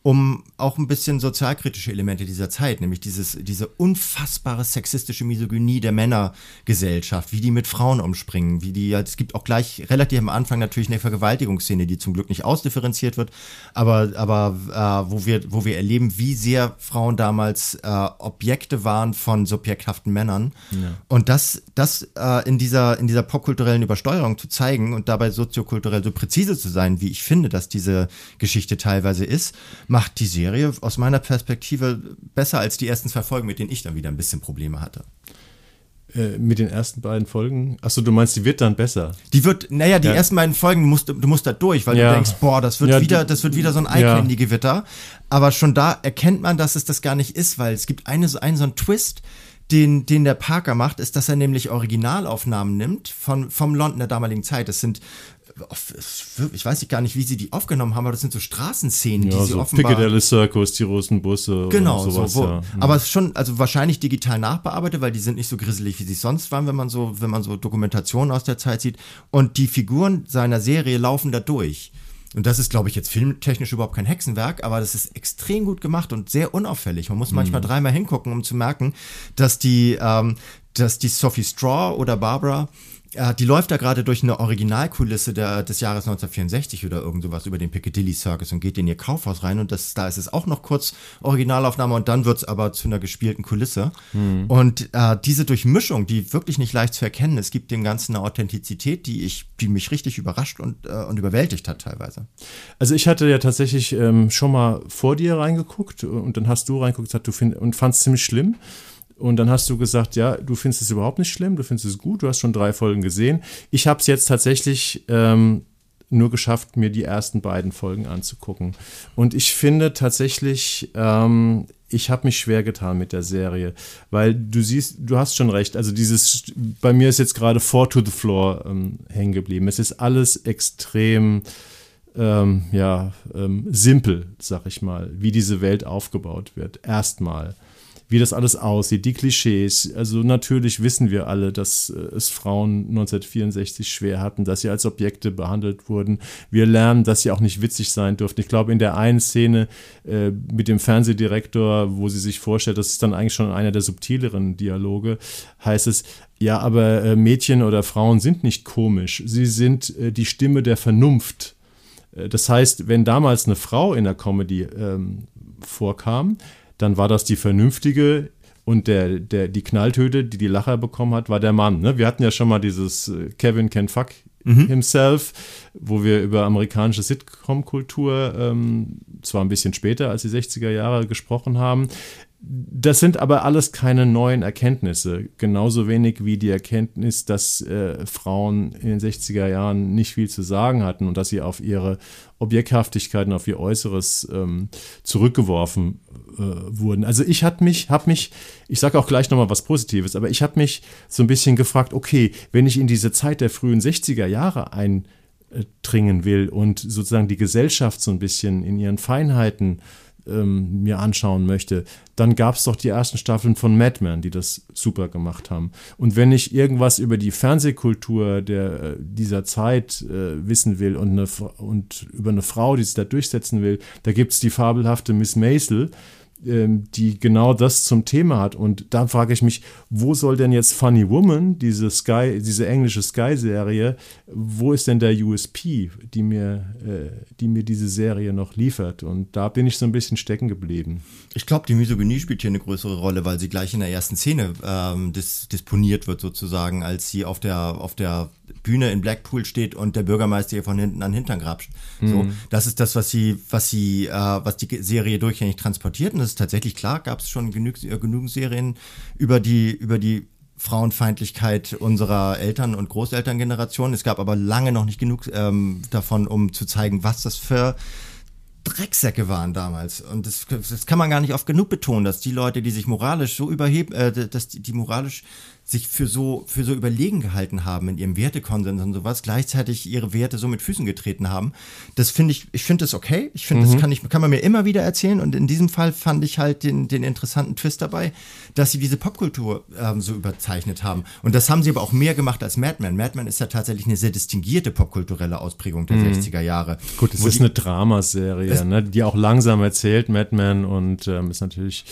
um auch ein bisschen sozialkritische Elemente dieser Zeit, nämlich dieses, diese unfassbare sexistische Misogynie der Männergesellschaft, wie die mit Frauen umspringen, wie die, es gibt auch gleich relativ am Anfang natürlich eine Vergewaltigungsszene, die zum Glück nicht ausdifferenziert wird, aber, aber äh, wo, wir, wo wir erleben, wie sehr Frauen damals äh, Objekte waren von subjekthaften Männern. Ja. Und das, das äh, in, dieser, in dieser popkulturellen Übersteuerung zu zeigen und dabei soziokulturell so präzise zu sein, wie ich finde, dass diese Geschichte teilweise ist, macht die Serie aus meiner Perspektive besser als die ersten zwei Folgen, mit denen ich dann wieder ein bisschen Probleme hatte äh, mit den ersten beiden Folgen? Achso, du meinst, die wird dann besser? Die wird, naja, die ja. ersten beiden Folgen, du musst, du musst da durch, weil ja. du denkst, boah, das wird ja, wieder, das wird wieder so ein Icon in die Gewitter. Aber schon da erkennt man, dass es das gar nicht ist, weil es gibt eine, einen so einen Twist, den, den der Parker macht, ist, dass er nämlich Originalaufnahmen nimmt von, vom London der damaligen Zeit. Das sind ich weiß gar nicht, wie sie die aufgenommen haben, aber das sind so Straßenszenen, ja, die sie so offenbar... Piccadilly Circus, die roten Busse Genau, sowas, so, wo, ja. Mhm. aber es ist schon, also wahrscheinlich digital nachbearbeitet, weil die sind nicht so grisselig, wie sie sonst waren, wenn man so, wenn man so Dokumentationen aus der Zeit sieht. Und die Figuren seiner Serie laufen da durch. Und das ist, glaube ich, jetzt filmtechnisch überhaupt kein Hexenwerk, aber das ist extrem gut gemacht und sehr unauffällig. Man muss manchmal mhm. dreimal hingucken, um zu merken, dass die, ähm, dass die Sophie Straw oder Barbara äh, die läuft da gerade durch eine Originalkulisse der, des Jahres 1964 oder irgend sowas über den Piccadilly Circus und geht in ihr Kaufhaus rein und das, da ist es auch noch kurz Originalaufnahme und dann wird es aber zu einer gespielten Kulisse. Hm. Und äh, diese Durchmischung, die wirklich nicht leicht zu erkennen ist, gibt dem Ganzen eine Authentizität, die ich, die mich richtig überrascht und, äh, und überwältigt hat teilweise. Also ich hatte ja tatsächlich ähm, schon mal vor dir reingeguckt und dann hast du reingeguckt und, du find, und fand es ziemlich schlimm. Und dann hast du gesagt, ja, du findest es überhaupt nicht schlimm, du findest es gut, du hast schon drei Folgen gesehen. Ich habe es jetzt tatsächlich ähm, nur geschafft, mir die ersten beiden Folgen anzugucken. Und ich finde tatsächlich, ähm, ich habe mich schwer getan mit der Serie, weil du siehst, du hast schon recht. Also dieses, bei mir ist jetzt gerade Four to the Floor ähm, hängen geblieben. Es ist alles extrem, ähm, ja, ähm, simpel, sag ich mal, wie diese Welt aufgebaut wird. Erstmal wie das alles aussieht, die Klischees. Also natürlich wissen wir alle, dass äh, es Frauen 1964 schwer hatten, dass sie als Objekte behandelt wurden. Wir lernen, dass sie auch nicht witzig sein durften. Ich glaube, in der einen Szene äh, mit dem Fernsehdirektor, wo sie sich vorstellt, das ist dann eigentlich schon einer der subtileren Dialoge, heißt es, ja, aber äh, Mädchen oder Frauen sind nicht komisch. Sie sind äh, die Stimme der Vernunft. Äh, das heißt, wenn damals eine Frau in der Comedy ähm, vorkam, dann war das die vernünftige und der, der, die Knalltöte, die die Lacher bekommen hat, war der Mann. Ne? Wir hatten ja schon mal dieses äh, Kevin Can Fuck mhm. himself, wo wir über amerikanische Sitcom-Kultur, ähm, zwar ein bisschen später als die 60er Jahre gesprochen haben. Das sind aber alles keine neuen Erkenntnisse. Genauso wenig wie die Erkenntnis, dass äh, Frauen in den 60er Jahren nicht viel zu sagen hatten und dass sie auf ihre Objekthaftigkeit und auf ihr Äußeres ähm, zurückgeworfen äh, wurden. Also ich habe mich, habe mich, ich sage auch gleich nochmal was Positives, aber ich habe mich so ein bisschen gefragt, okay, wenn ich in diese Zeit der frühen 60er Jahre eindringen will und sozusagen die Gesellschaft so ein bisschen in ihren Feinheiten ähm, mir anschauen möchte, dann gab es doch die ersten Staffeln von Mad Men, die das super gemacht haben. Und wenn ich irgendwas über die Fernsehkultur der, äh, dieser Zeit äh, wissen will und, eine, und über eine Frau, die sich da durchsetzen will, da gibt es die fabelhafte Miss Maisel, die genau das zum Thema hat. Und da frage ich mich, wo soll denn jetzt Funny Woman, diese Sky, diese englische Sky-Serie, wo ist denn der USP, die mir, äh, die mir diese Serie noch liefert? Und da bin ich so ein bisschen stecken geblieben. Ich glaube, die Misogynie spielt hier eine größere Rolle, weil sie gleich in der ersten Szene ähm, dis disponiert wird, sozusagen, als sie auf der, auf der Bühne in Blackpool steht und der Bürgermeister ihr von hinten an den Hintern grapscht. Mhm. So, das ist das, was sie, was sie, äh, was die Serie durchgängig transportiert. Und das ist tatsächlich klar, gab es schon genug, äh, genügend Serien über die, über die Frauenfeindlichkeit unserer Eltern- und Großelterngeneration. Es gab aber lange noch nicht genug ähm, davon, um zu zeigen, was das für Drecksäcke waren damals. Und das, das kann man gar nicht oft genug betonen, dass die Leute, die sich moralisch so überheben, äh, dass die, die moralisch sich für so, für so überlegen gehalten haben in ihrem Wertekonsens und sowas, gleichzeitig ihre Werte so mit Füßen getreten haben. Das finde ich, ich finde das okay. Ich finde, mhm. das kann ich, kann man mir immer wieder erzählen. Und in diesem Fall fand ich halt den, den interessanten Twist dabei, dass sie diese Popkultur ähm, so überzeichnet haben. Und das haben sie aber auch mehr gemacht als Mad Men. Mad Men ist ja tatsächlich eine sehr distinguierte popkulturelle Ausprägung der mhm. 60er Jahre. Gut, es ist eine Dramaserie, ne, die auch langsam erzählt, Mad Men, und ähm, ist natürlich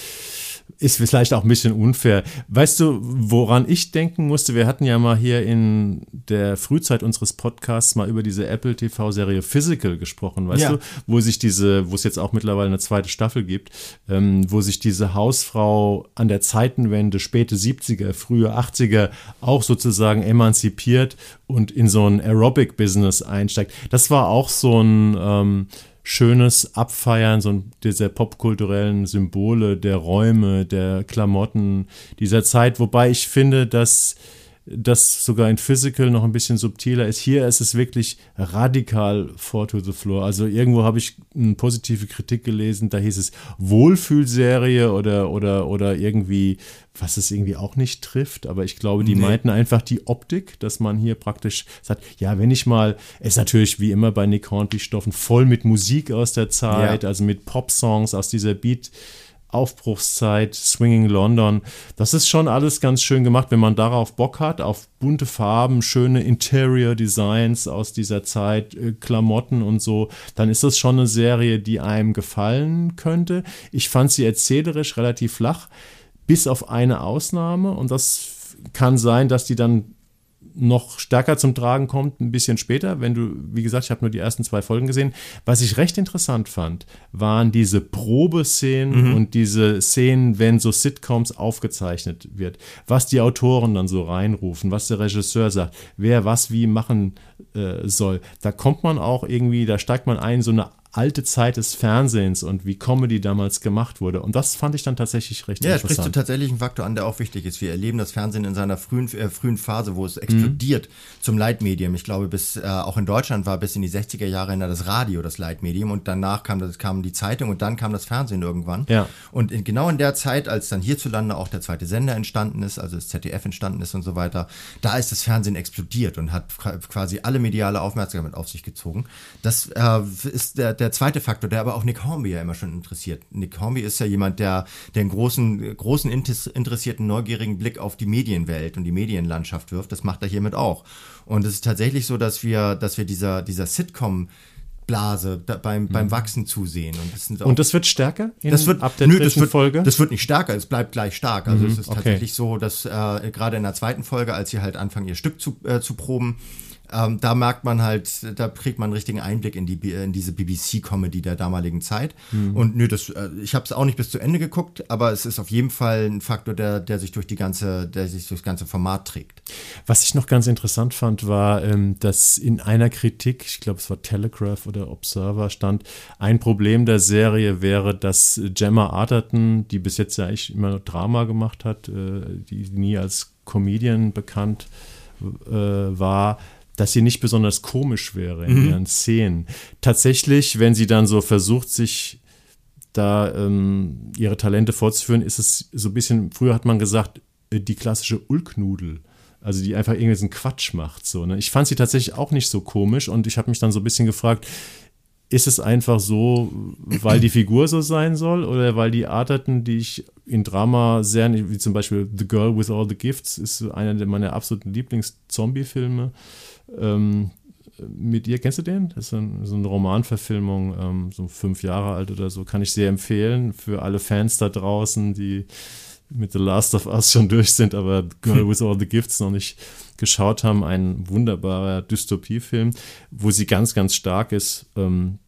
ist vielleicht auch ein bisschen unfair. Weißt du, woran ich denken musste? Wir hatten ja mal hier in der Frühzeit unseres Podcasts mal über diese Apple TV-Serie Physical gesprochen, weißt ja. du? Wo sich diese, wo es jetzt auch mittlerweile eine zweite Staffel gibt, ähm, wo sich diese Hausfrau an der Zeitenwende, späte 70er, frühe 80er auch sozusagen emanzipiert und in so ein Aerobic-Business einsteigt. Das war auch so ein, ähm, schönes Abfeiern so dieser popkulturellen Symbole, der Räume, der Klamotten dieser Zeit, wobei ich finde, dass das sogar in Physical noch ein bisschen subtiler ist. Hier ist es wirklich radikal four to the floor. Also irgendwo habe ich eine positive Kritik gelesen, da hieß es Wohlfühlserie oder, oder, oder irgendwie, was es irgendwie auch nicht trifft. Aber ich glaube, die nee. meinten einfach die Optik, dass man hier praktisch sagt, ja, wenn ich mal, es ist natürlich wie immer bei Nick Hornby Stoffen voll mit Musik aus der Zeit, ja. also mit Pop-Songs aus dieser Beat- Aufbruchszeit, Swinging London. Das ist schon alles ganz schön gemacht, wenn man darauf Bock hat, auf bunte Farben, schöne Interior Designs aus dieser Zeit, äh, Klamotten und so, dann ist das schon eine Serie, die einem gefallen könnte. Ich fand sie erzählerisch relativ flach, bis auf eine Ausnahme und das kann sein, dass die dann noch stärker zum Tragen kommt, ein bisschen später, wenn du, wie gesagt, ich habe nur die ersten zwei Folgen gesehen. Was ich recht interessant fand, waren diese Probeszenen mhm. und diese Szenen, wenn so Sitcoms aufgezeichnet wird, was die Autoren dann so reinrufen, was der Regisseur sagt, wer was wie machen äh, soll. Da kommt man auch irgendwie, da steigt man ein, so eine alte Zeit des Fernsehens und wie Comedy damals gemacht wurde. Und das fand ich dann tatsächlich recht ja, interessant. Ja, sprichst du tatsächlich einen Faktor an, der auch wichtig ist. Wir erleben das Fernsehen in seiner frühen, äh, frühen Phase, wo es explodiert mhm. zum Leitmedium. Ich glaube, bis äh, auch in Deutschland war bis in die 60er Jahre das Radio das Leitmedium und danach kam, das, kam die Zeitung und dann kam das Fernsehen irgendwann. Ja. Und in, genau in der Zeit, als dann hierzulande auch der zweite Sender entstanden ist, also das ZDF entstanden ist und so weiter, da ist das Fernsehen explodiert und hat quasi alle mediale Aufmerksamkeit auf sich gezogen. Das äh, ist der, der der zweite Faktor, der aber auch Nick Hornby ja immer schon interessiert. Nick Hornby ist ja jemand, der, der einen großen, großen interessierten, neugierigen Blick auf die Medienwelt und die Medienlandschaft wirft. Das macht er hiermit auch. Und es ist tatsächlich so, dass wir, dass wir dieser, dieser Sitcom Blase da, beim, beim mhm. Wachsen zusehen. Und das, und das wird stärker das wird, ab der nö, das wird, Folge? Das wird nicht stärker, es bleibt gleich stark. Also mhm, es ist okay. tatsächlich so, dass äh, gerade in der zweiten Folge, als sie halt anfangen, ihr Stück zu, äh, zu proben, ähm, da merkt man halt, da kriegt man einen richtigen Einblick in, die, in diese BBC-Comedy der damaligen Zeit. Mhm. Und nö, das, äh, ich habe es auch nicht bis zu Ende geguckt, aber es ist auf jeden Fall ein Faktor, der, der sich durch die ganze, der sich durch das ganze Format trägt. Was ich noch ganz interessant fand, war, ähm, dass in einer Kritik, ich glaube, es war Telegraph oder Observer, stand, ein Problem der Serie wäre, dass Gemma Arterton, die bis jetzt ja eigentlich immer Drama gemacht hat, äh, die nie als Comedian bekannt äh, war, dass sie nicht besonders komisch wäre in mhm. ihren Szenen. Tatsächlich, wenn sie dann so versucht, sich da ähm, ihre Talente fortzuführen, ist es so ein bisschen, früher hat man gesagt, äh, die klassische Ulknudel. Also die einfach irgendeinen Quatsch macht. So, ne? Ich fand sie tatsächlich auch nicht so komisch und ich habe mich dann so ein bisschen gefragt, ist es einfach so, weil die Figur so sein soll oder weil die Arten, die ich in Drama sehr, wie zum Beispiel The Girl with All the Gifts, ist einer meiner absoluten Lieblings-Zombie-Filme. Ähm, mit ihr, kennst du den? Das ist ein, so eine Romanverfilmung, ähm, so fünf Jahre alt oder so, kann ich sehr empfehlen für alle Fans da draußen, die mit The Last of Us schon durch sind, aber Girl with All the Gifts noch nicht geschaut haben. Ein wunderbarer Dystopiefilm, wo sie ganz, ganz stark ist. Ähm,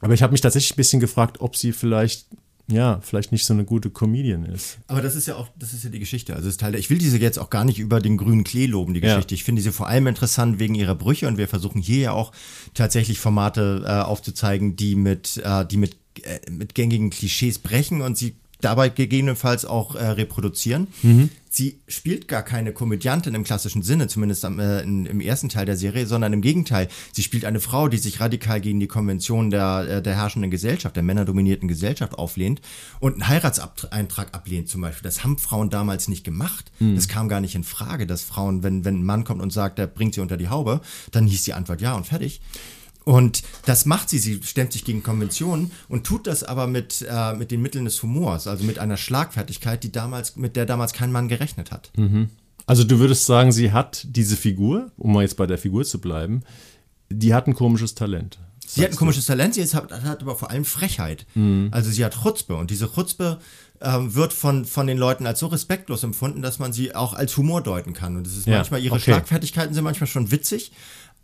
aber ich habe mich tatsächlich ein bisschen gefragt, ob sie vielleicht ja, vielleicht nicht so eine gute Comedian ist. Aber das ist ja auch, das ist ja die Geschichte. Also ist Teil der, ich will diese jetzt auch gar nicht über den grünen Klee loben, die Geschichte. Ja. Ich finde sie vor allem interessant wegen ihrer Brüche und wir versuchen hier ja auch tatsächlich Formate äh, aufzuzeigen, die mit, äh, die mit, äh, mit gängigen Klischees brechen und sie dabei gegebenenfalls auch äh, reproduzieren. Mhm. Sie spielt gar keine Komödiantin im klassischen Sinne, zumindest am, äh, in, im ersten Teil der Serie, sondern im Gegenteil. Sie spielt eine Frau, die sich radikal gegen die Konvention der, äh, der herrschenden Gesellschaft, der männerdominierten Gesellschaft auflehnt und einen Heiratseintrag ablehnt zum Beispiel. Das haben Frauen damals nicht gemacht. Mhm. Das kam gar nicht in Frage, dass Frauen, wenn, wenn ein Mann kommt und sagt, der bringt sie unter die Haube, dann hieß die Antwort ja und fertig. Und das macht sie. Sie stemmt sich gegen Konventionen und tut das aber mit, äh, mit den Mitteln des Humors, also mit einer Schlagfertigkeit, die damals, mit der damals kein Mann gerechnet hat. Mhm. Also du würdest sagen, sie hat diese Figur, um mal jetzt bei der Figur zu bleiben, die hat ein komisches Talent. Sie hat ein komisches Talent, sie hat, hat aber vor allem Frechheit. Mhm. Also sie hat Chutzpe und diese Chutzpe äh, wird von, von den Leuten als so respektlos empfunden, dass man sie auch als Humor deuten kann. Und es ist ja, manchmal, ihre okay. Schlagfertigkeiten sind manchmal schon witzig,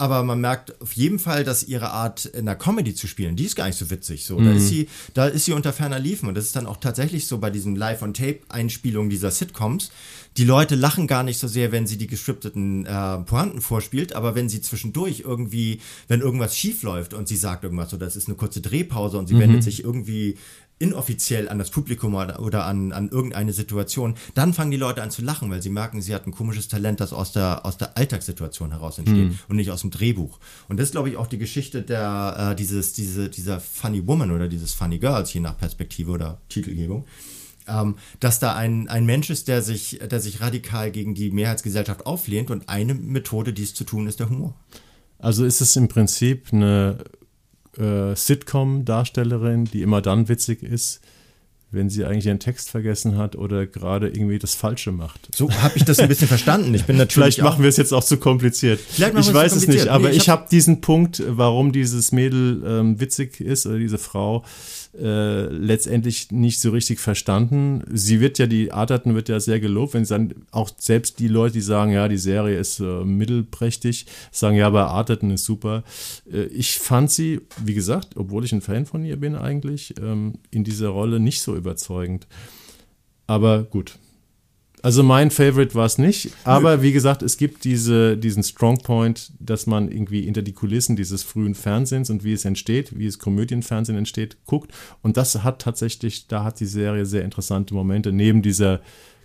aber man merkt auf jeden Fall, dass ihre Art in der Comedy zu spielen, die ist gar nicht so witzig. So, mhm. da ist sie, da ist sie unter ferner Liefen und das ist dann auch tatsächlich so bei diesen Live-on-Tape-Einspielungen dieser Sitcoms. Die Leute lachen gar nicht so sehr, wenn sie die gescripteten äh, Pointen vorspielt, aber wenn sie zwischendurch irgendwie, wenn irgendwas schief läuft und sie sagt irgendwas, so das ist eine kurze Drehpause und sie mhm. wendet sich irgendwie inoffiziell an das Publikum oder an, an irgendeine Situation, dann fangen die Leute an zu lachen, weil sie merken, sie hat ein komisches Talent, das aus der, aus der Alltagssituation heraus entsteht mhm. und nicht aus dem Drehbuch. Und das ist, glaube ich, auch die Geschichte der, äh, dieses, diese, dieser Funny Woman oder dieses Funny Girls, je nach Perspektive oder Titelgebung. Ähm, dass da ein, ein Mensch ist, der sich, der sich radikal gegen die Mehrheitsgesellschaft auflehnt und eine Methode, dies zu tun, ist der Humor. Also ist es im Prinzip eine äh, Sitcom-Darstellerin, die immer dann witzig ist, wenn sie eigentlich ihren Text vergessen hat oder gerade irgendwie das Falsche macht. So habe ich das ein bisschen verstanden. Ich bin natürlich Vielleicht machen wir es jetzt auch zu kompliziert. Vielleicht ich weiß es nicht, aber nee, ich habe hab diesen Punkt, warum dieses Mädel ähm, witzig ist oder diese Frau, äh, letztendlich nicht so richtig verstanden. Sie wird ja, die Arterton wird ja sehr gelobt, wenn sie dann auch selbst die Leute, die sagen, ja, die Serie ist äh, mittelprächtig, sagen, ja, aber Arterton ist super. Äh, ich fand sie, wie gesagt, obwohl ich ein Fan von ihr bin eigentlich, ähm, in dieser Rolle nicht so überzeugend. Aber gut, also mein Favorite war es nicht, aber wie gesagt, es gibt diese, diesen Strongpoint, dass man irgendwie hinter die Kulissen dieses frühen Fernsehens und wie es entsteht, wie es Komödienfernsehen entsteht, guckt. Und das hat tatsächlich, da hat die Serie sehr interessante Momente, neben dieser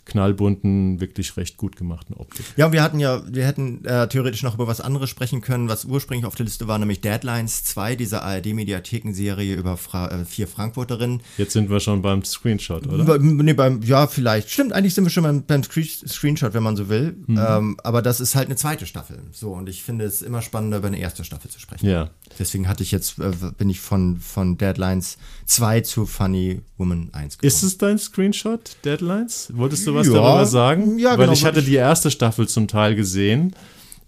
knallbunten, wirklich recht gut gemachten Optik. Ja, wir hatten ja, wir hätten äh, theoretisch noch über was anderes sprechen können, was ursprünglich auf der Liste war, nämlich Deadlines 2, diese ARD-Mediathekenserie über Fra äh, vier Frankfurterinnen. Jetzt sind wir schon beim Screenshot, oder? Nee, beim, ja, vielleicht. Stimmt, eigentlich sind wir schon beim, beim Screenshot, wenn man so will. Mhm. Ähm, aber das ist halt eine zweite Staffel. So, und ich finde es immer spannender, über eine erste Staffel zu sprechen. Ja. Deswegen hatte ich jetzt, äh, bin ich von, von Deadlines 2 zu Funny Woman 1 gekommen. Ist es dein Screenshot, Deadlines? Wolltest du was ja, darüber sagen? Ja, Weil genau. ich hatte die erste Staffel zum Teil gesehen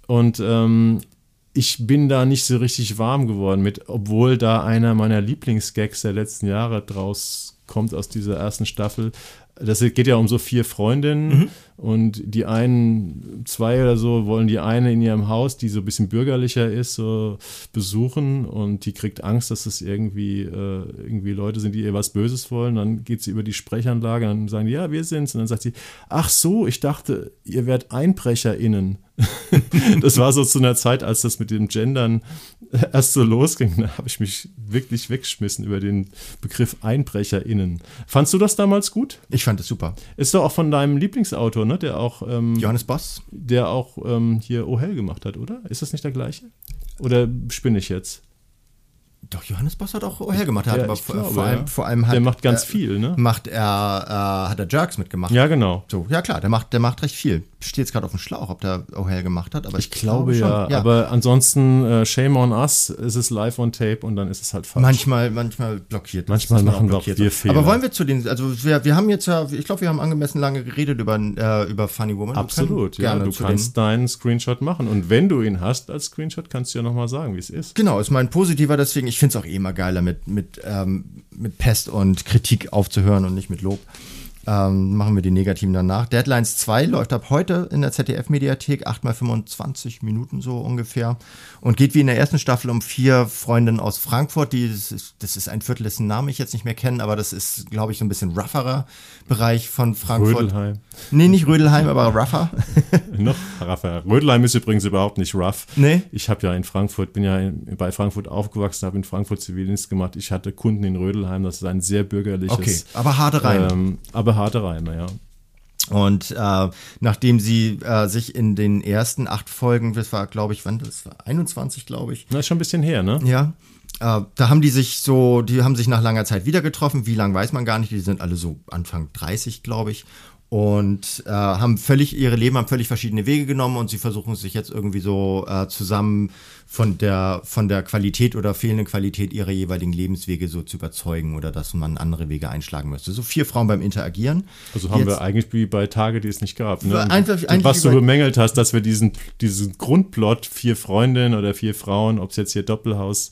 und ähm, ich bin da nicht so richtig warm geworden mit, obwohl da einer meiner Lieblingsgags der letzten Jahre draus kommt aus dieser ersten Staffel, das geht ja um so vier Freundinnen mhm. und die einen, zwei oder so, wollen die eine in ihrem Haus, die so ein bisschen bürgerlicher ist, so besuchen und die kriegt Angst, dass es irgendwie, äh, irgendwie Leute sind, die ihr was Böses wollen. Dann geht sie über die Sprechanlage und sagen die, ja, wir sind's. Und dann sagt sie, ach so, ich dachte, ihr werdet EinbrecherInnen. das war so zu einer Zeit, als das mit dem Gendern erst so losging. Da habe ich mich wirklich weggeschmissen über den Begriff EinbrecherInnen. Fandst du das damals gut? Ich fand es super. Ist doch auch von deinem Lieblingsautor, ne? Der auch. Ähm, Johannes Boss. Der auch ähm, hier Oh Hell gemacht hat, oder? Ist das nicht der gleiche? Oder spinne ich jetzt? Doch, Johannes Boss hat auch hergemacht. Er ja, aber glaube, vor, allem, ja. vor allem hat, Der macht ganz äh, viel, ne? Macht er, äh, hat er Jerks mitgemacht. Ja, genau. So, ja klar, der macht, der macht recht viel. Steht jetzt gerade auf dem Schlauch, ob der O'Hare gemacht hat, aber ich, ich glaube, glaube ja, ja, Aber ansonsten, äh, shame on us, ist es live on tape und dann ist es halt falsch. Manchmal, manchmal blockiert. Manchmal machen wir auch wir Fehler. Aber wollen wir zu den, also wir, wir haben jetzt ja, ich glaube, wir haben angemessen lange geredet über, äh, über Funny Woman. Absolut, ja. Du kannst deinen Screenshot machen und wenn du ihn hast als Screenshot, kannst du ja nochmal sagen, wie es ist. Genau, ist mein positiver, deswegen, ich finde es auch eh immer geiler mit, mit, ähm, mit Pest und Kritik aufzuhören und nicht mit Lob. Ähm, machen wir die negativen danach. Deadlines 2 läuft ab heute in der ZDF-Mediathek, 8 mal 25 Minuten so ungefähr. Und geht wie in der ersten Staffel um vier Freundinnen aus Frankfurt. Die, das, ist, das ist ein Viertel, dessen Namen ich jetzt nicht mehr kenne, aber das ist, glaube ich, so ein bisschen rougherer Bereich von Frankfurt. Rödelheim. Nee, nicht Rödelheim, aber rougher. Noch rougher. Rödelheim ist übrigens überhaupt nicht rough. Nee. Ich habe ja in Frankfurt, bin ja in, bei Frankfurt aufgewachsen, habe in Frankfurt Zivildienst gemacht. Ich hatte Kunden in Rödelheim, das ist ein sehr bürgerliches. Okay, aber harte Reime. Ähm, aber harte Reime, ja. Und äh, nachdem sie äh, sich in den ersten acht Folgen, das war, glaube ich, wann das war 21, glaube ich. Das ist schon ein bisschen her, ne? Ja. Äh, da haben die sich so, die haben sich nach langer Zeit wieder getroffen. Wie lang weiß man gar nicht. Die sind alle so Anfang 30, glaube ich und äh, haben völlig ihre Leben haben völlig verschiedene Wege genommen und sie versuchen sich jetzt irgendwie so äh, zusammen von der von der Qualität oder fehlenden Qualität ihrer jeweiligen Lebenswege so zu überzeugen oder dass man andere Wege einschlagen müsste. So vier Frauen beim Interagieren. Also haben jetzt, wir eigentlich wie bei Tage, die es nicht gab. Ne? Einfach, einfach was du bemängelt hast, dass wir diesen diesen Grundplot vier Freundinnen oder vier Frauen, ob es jetzt hier Doppelhaus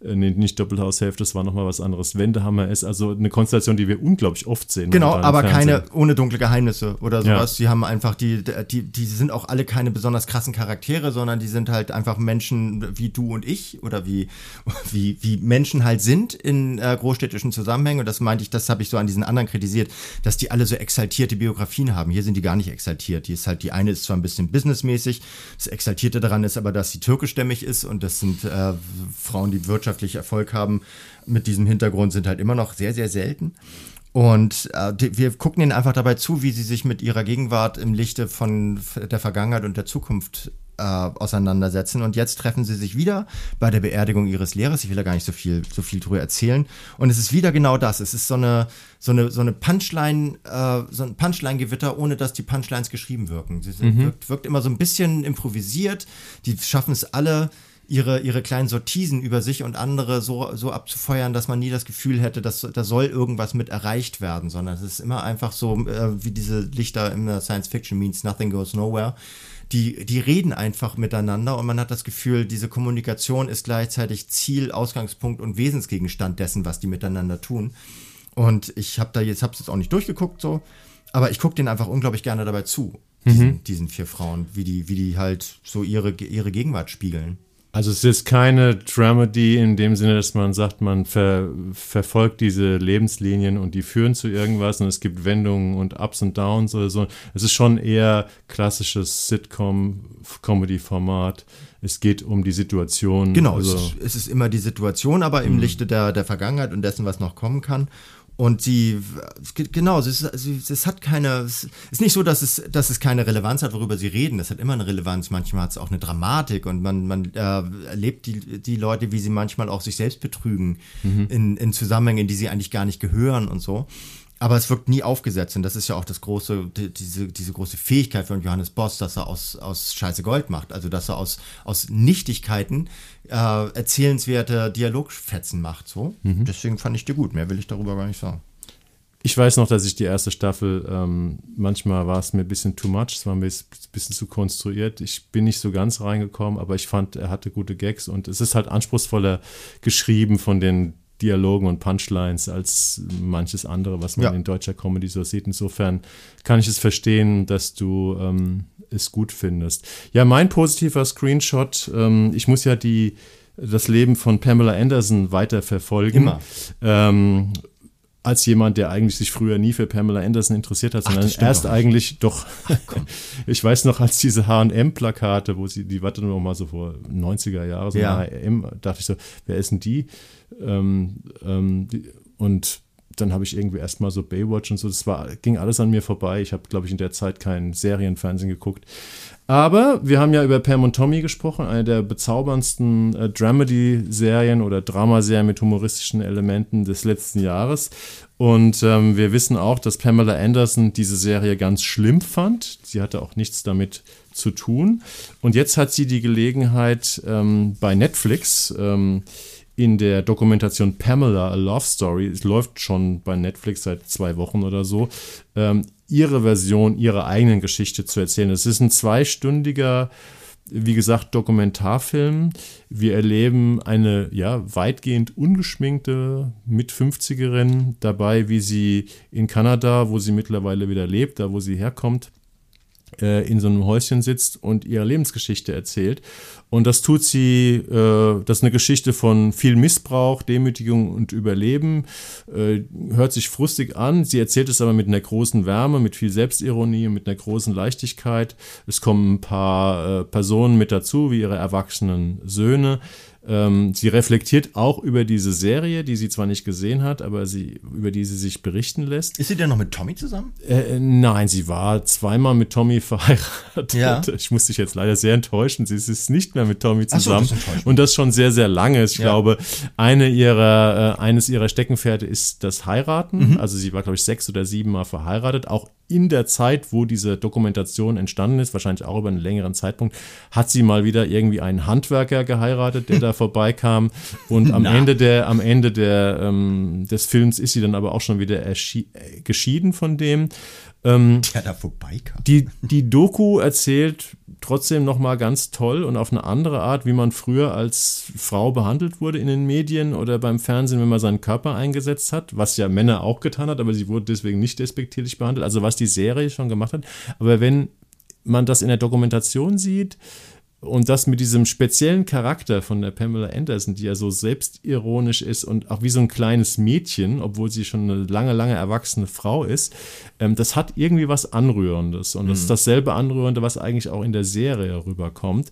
äh, nee, nicht Doppelhaushälfte, das war nochmal was anderes. Wendehammer ist also eine Konstellation, die wir unglaublich oft sehen. Genau, aber keine ohne dunkle Geheimnisse oder sowas. Ja. Die haben einfach, die, die, die sind auch alle keine besonders krassen Charaktere, sondern die sind halt einfach Menschen wie du und ich oder wie, wie, wie Menschen halt sind in äh, großstädtischen Zusammenhängen. Und das meinte ich, das habe ich so an diesen anderen kritisiert, dass die alle so exaltierte Biografien haben. Hier sind die gar nicht exaltiert. Die ist halt, die eine ist zwar ein bisschen businessmäßig, das Exaltierte daran ist aber, dass sie türkischstämmig ist und das sind äh, Frauen, die Wirtschaft wirtschaftlich Erfolg haben mit diesem Hintergrund, sind halt immer noch sehr, sehr selten. Und äh, wir gucken ihnen einfach dabei zu, wie sie sich mit ihrer Gegenwart im Lichte von der Vergangenheit und der Zukunft äh, auseinandersetzen. Und jetzt treffen sie sich wieder bei der Beerdigung ihres Lehrers. Ich will da gar nicht so viel, so viel drüber erzählen. Und es ist wieder genau das. Es ist so eine, so eine, so eine Punchline, äh, so ein Punchline-Gewitter, ohne dass die Punchlines geschrieben wirken. Sie sind, mhm. wirkt, wirkt immer so ein bisschen improvisiert. Die schaffen es alle, ihre, ihre kleinen Sortisen über sich und andere so, so abzufeuern, dass man nie das Gefühl hätte, dass da soll irgendwas mit erreicht werden, sondern es ist immer einfach so, äh, wie diese Lichter in der Science Fiction means nothing goes nowhere. Die, die reden einfach miteinander und man hat das Gefühl, diese Kommunikation ist gleichzeitig Ziel, Ausgangspunkt und Wesensgegenstand dessen, was die miteinander tun. Und ich habe da jetzt, hab's jetzt auch nicht durchgeguckt so, aber ich gucke denen einfach unglaublich gerne dabei zu, diesen, mhm. diesen vier Frauen, wie die, wie die halt so ihre, ihre Gegenwart spiegeln. Also es ist keine Dramedy in dem Sinne, dass man sagt, man ver, verfolgt diese Lebenslinien und die führen zu irgendwas und es gibt Wendungen und Ups und Downs oder so. Es ist schon eher klassisches Sitcom-Comedy-Format. Es geht um die Situation. Genau, also es, ist, es, ist, immer die Situation, aber im mhm. Lichte der, der Vergangenheit und dessen, was noch kommen kann. Und sie, genau, es, ist, es hat keine, es ist nicht so, dass es, dass es keine Relevanz hat, worüber sie reden. Es hat immer eine Relevanz. Manchmal hat es auch eine Dramatik und man, man äh, erlebt die, die Leute, wie sie manchmal auch sich selbst betrügen mhm. in, in Zusammenhängen, in die sie eigentlich gar nicht gehören und so. Aber es wirkt nie aufgesetzt und das ist ja auch das große, die, diese, diese große Fähigkeit von Johannes Boss, dass er aus, aus Scheiße Gold macht. Also dass er aus, aus Nichtigkeiten äh, erzählenswerte Dialogfetzen macht. So. Mhm. Deswegen fand ich die gut. Mehr will ich darüber gar nicht sagen. Ich weiß noch, dass ich die erste Staffel, ähm, manchmal war es mir ein bisschen too much, es war mir ein bisschen zu konstruiert. Ich bin nicht so ganz reingekommen, aber ich fand, er hatte gute Gags und es ist halt anspruchsvoller geschrieben von den Dialogen und Punchlines als manches andere, was man ja. in deutscher Comedy so sieht. Insofern kann ich es verstehen, dass du ähm, es gut findest. Ja, mein positiver Screenshot, ähm, ich muss ja die das Leben von Pamela Anderson weiter verfolgen. Immer. Ähm, als jemand, der eigentlich sich früher nie für Pamela Anderson interessiert hat, sondern Ach, erst eigentlich doch, ich weiß noch, als diese H&M-Plakate, wo sie, die warte noch mal so vor 90er Jahren, so ja. H&M, dachte ich so, wer ist denn die? Ähm, ähm, die und dann habe ich irgendwie erstmal so Baywatch und so, das war, ging alles an mir vorbei. Ich habe, glaube ich, in der Zeit kein Serienfernsehen geguckt. Aber wir haben ja über Pam und Tommy gesprochen, eine der bezauberndsten äh, Dramedy-Serien oder Dramaserien mit humoristischen Elementen des letzten Jahres. Und ähm, wir wissen auch, dass Pamela Anderson diese Serie ganz schlimm fand. Sie hatte auch nichts damit zu tun. Und jetzt hat sie die Gelegenheit ähm, bei Netflix. Ähm, in der Dokumentation Pamela, A Love Story, es läuft schon bei Netflix seit zwei Wochen oder so, ähm, ihre Version ihrer eigenen Geschichte zu erzählen. Es ist ein zweistündiger, wie gesagt, Dokumentarfilm. Wir erleben eine ja weitgehend ungeschminkte mit 50erin dabei, wie sie in Kanada, wo sie mittlerweile wieder lebt, da wo sie herkommt, äh, in so einem Häuschen sitzt und ihre Lebensgeschichte erzählt. Und das tut sie, äh, das ist eine Geschichte von viel Missbrauch, Demütigung und Überleben. Äh, hört sich frustig an. Sie erzählt es aber mit einer großen Wärme, mit viel Selbstironie, mit einer großen Leichtigkeit. Es kommen ein paar äh, Personen mit dazu, wie ihre erwachsenen Söhne. Ähm, sie reflektiert auch über diese Serie, die sie zwar nicht gesehen hat, aber sie, über die sie sich berichten lässt. Ist sie denn noch mit Tommy zusammen? Äh, nein, sie war zweimal mit Tommy verheiratet. Ja. Ich muss dich jetzt leider sehr enttäuschen. Sie ist nicht mehr mit Tommy zusammen. So, das und das schon sehr, sehr lange. Ich ja. glaube, eine ihrer, äh, eines ihrer Steckenpferde ist das Heiraten. Mhm. Also sie war, glaube ich, sechs oder sieben Mal verheiratet. Auch in der Zeit, wo diese Dokumentation entstanden ist, wahrscheinlich auch über einen längeren Zeitpunkt, hat sie mal wieder irgendwie einen Handwerker geheiratet, der da vorbeikam. Und am Ende der, am Ende der, ähm, des Films ist sie dann aber auch schon wieder geschieden von dem. Ähm, der da vorbeikam. Die, die Doku erzählt trotzdem nochmal ganz toll und auf eine andere Art, wie man früher als Frau behandelt wurde in den Medien oder beim Fernsehen, wenn man seinen Körper eingesetzt hat, was ja Männer auch getan hat, aber sie wurde deswegen nicht despektierlich behandelt, also was die Serie schon gemacht hat. Aber wenn man das in der Dokumentation sieht, und das mit diesem speziellen Charakter von der Pamela Anderson, die ja so selbstironisch ist und auch wie so ein kleines Mädchen, obwohl sie schon eine lange, lange erwachsene Frau ist, ähm, das hat irgendwie was Anrührendes. Und das ist mhm. dasselbe Anrührende, was eigentlich auch in der Serie rüberkommt.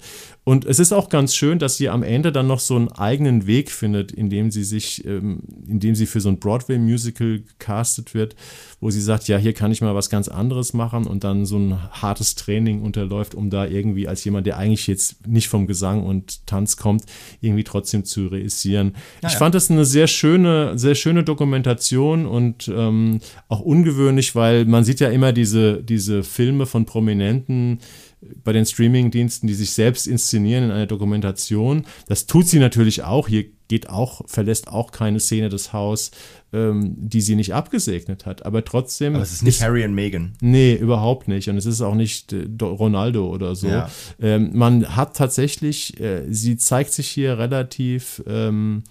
Und es ist auch ganz schön, dass sie am Ende dann noch so einen eigenen Weg findet, indem sie sich, ähm, indem sie für so ein Broadway-Musical gecastet wird, wo sie sagt, ja, hier kann ich mal was ganz anderes machen und dann so ein hartes Training unterläuft, um da irgendwie als jemand, der eigentlich jetzt nicht vom Gesang und Tanz kommt, irgendwie trotzdem zu reüssieren. Ja, ich ja. fand das eine sehr schöne, sehr schöne Dokumentation und ähm, auch ungewöhnlich, weil man sieht ja immer diese, diese Filme von Prominenten, bei den Streaming-Diensten, die sich selbst inszenieren in einer Dokumentation. Das tut sie natürlich auch. Hier geht auch, verlässt auch keine Szene des Haus, ähm, die sie nicht abgesegnet hat. Aber trotzdem. Aber es ist nicht ist, Harry und Meghan. Nee, überhaupt nicht. Und es ist auch nicht äh, Ronaldo oder so. Ja. Ähm, man hat tatsächlich, äh, sie zeigt sich hier relativ. Ähm,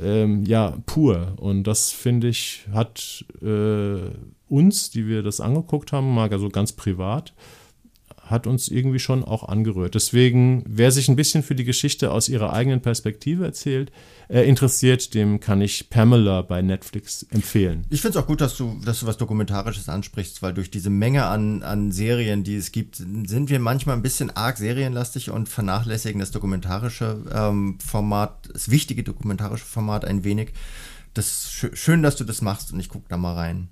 ähm, ja, pur. Und das finde ich, hat äh, uns, die wir das angeguckt haben, mal so ganz privat, hat uns irgendwie schon auch angerührt. Deswegen, wer sich ein bisschen für die Geschichte aus ihrer eigenen Perspektive erzählt, äh, interessiert, dem kann ich Pamela bei Netflix empfehlen. Ich finde es auch gut, dass du, dass du was Dokumentarisches ansprichst, weil durch diese Menge an, an Serien, die es gibt, sind wir manchmal ein bisschen arg serienlastig und vernachlässigen das dokumentarische ähm, Format, das wichtige dokumentarische Format ein wenig. das schön, dass du das machst und ich gucke da mal rein.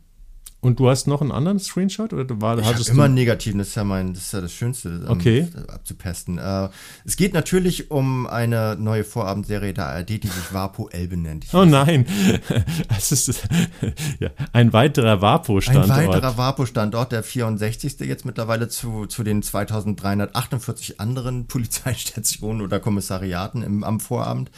Und du hast noch einen anderen Screenshot oder war, ich hattest immer du einen negativen, das ist ja mein, das ist ja das Schönste okay. abzupesten. Äh, es geht natürlich um eine neue Vorabendserie der ARD, die sich Vapo Elbe nennt. Ich oh nein, es ist ja, ein weiterer Vapo-Standort. Ein weiterer Vapo-Standort, der 64. jetzt mittlerweile zu, zu den 2348 anderen Polizeistationen oder Kommissariaten im, am Vorabend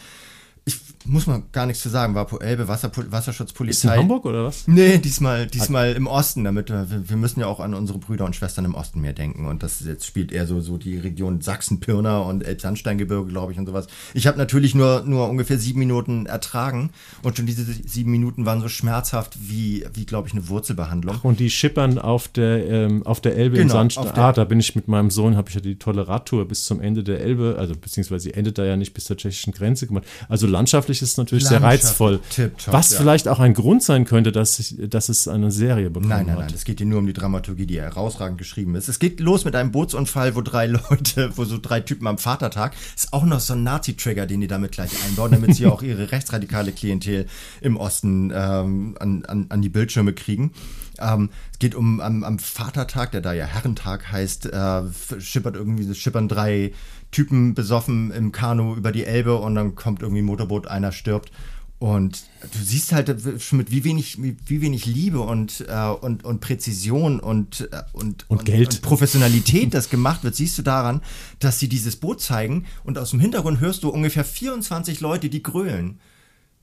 ich muss mal gar nichts zu sagen, war Elbe Wasser, Wasserschutzpolizei. Ist in Hamburg oder was? Nee, diesmal, diesmal im Osten, damit wir, wir müssen ja auch an unsere Brüder und Schwestern im Osten mehr denken. Und das jetzt spielt eher so, so die Region Sachsen-Pirna und Elbsandsteingebirge, glaube ich, und sowas. Ich habe natürlich nur, nur ungefähr sieben Minuten ertragen und schon diese sieben Minuten waren so schmerzhaft wie, wie glaube ich, eine Wurzelbehandlung. Ach, und die schippern auf der, ähm, auf der Elbe genau, im Sandstein. Ah, da bin ich mit meinem Sohn, habe ich ja die tolle Radtour bis zum Ende der Elbe, also beziehungsweise sie endet da ja nicht bis zur tschechischen Grenze gemacht. Also landschaftlich ist es natürlich sehr reizvoll. Tipptopp, was ja. vielleicht auch ein Grund sein könnte, dass, ich, dass es eine Serie bekommen Nein, nein, hat. nein. Es geht hier nur um die Dramaturgie, die herausragend geschrieben ist. Es geht los mit einem Bootsunfall, wo drei Leute, wo so drei Typen am Vatertag, ist auch noch so ein Nazi-Trigger, den die damit gleich einbauen, damit sie auch ihre rechtsradikale Klientel im Osten ähm, an, an, an die Bildschirme kriegen. Ähm, es geht um am, am, Vatertag, der da ja Herrentag heißt, äh, schippert irgendwie, schippern drei Typen besoffen im Kanu über die Elbe und dann kommt irgendwie ein Motorboot, einer stirbt. Und du siehst halt schon mit wie wenig, wie wenig Liebe und, äh, und, und Präzision und, äh, und, und, Geld. Und Professionalität das gemacht wird, siehst du daran, dass sie dieses Boot zeigen und aus dem Hintergrund hörst du ungefähr 24 Leute, die grölen.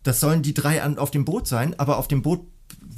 Das sollen die drei an, auf dem Boot sein, aber auf dem Boot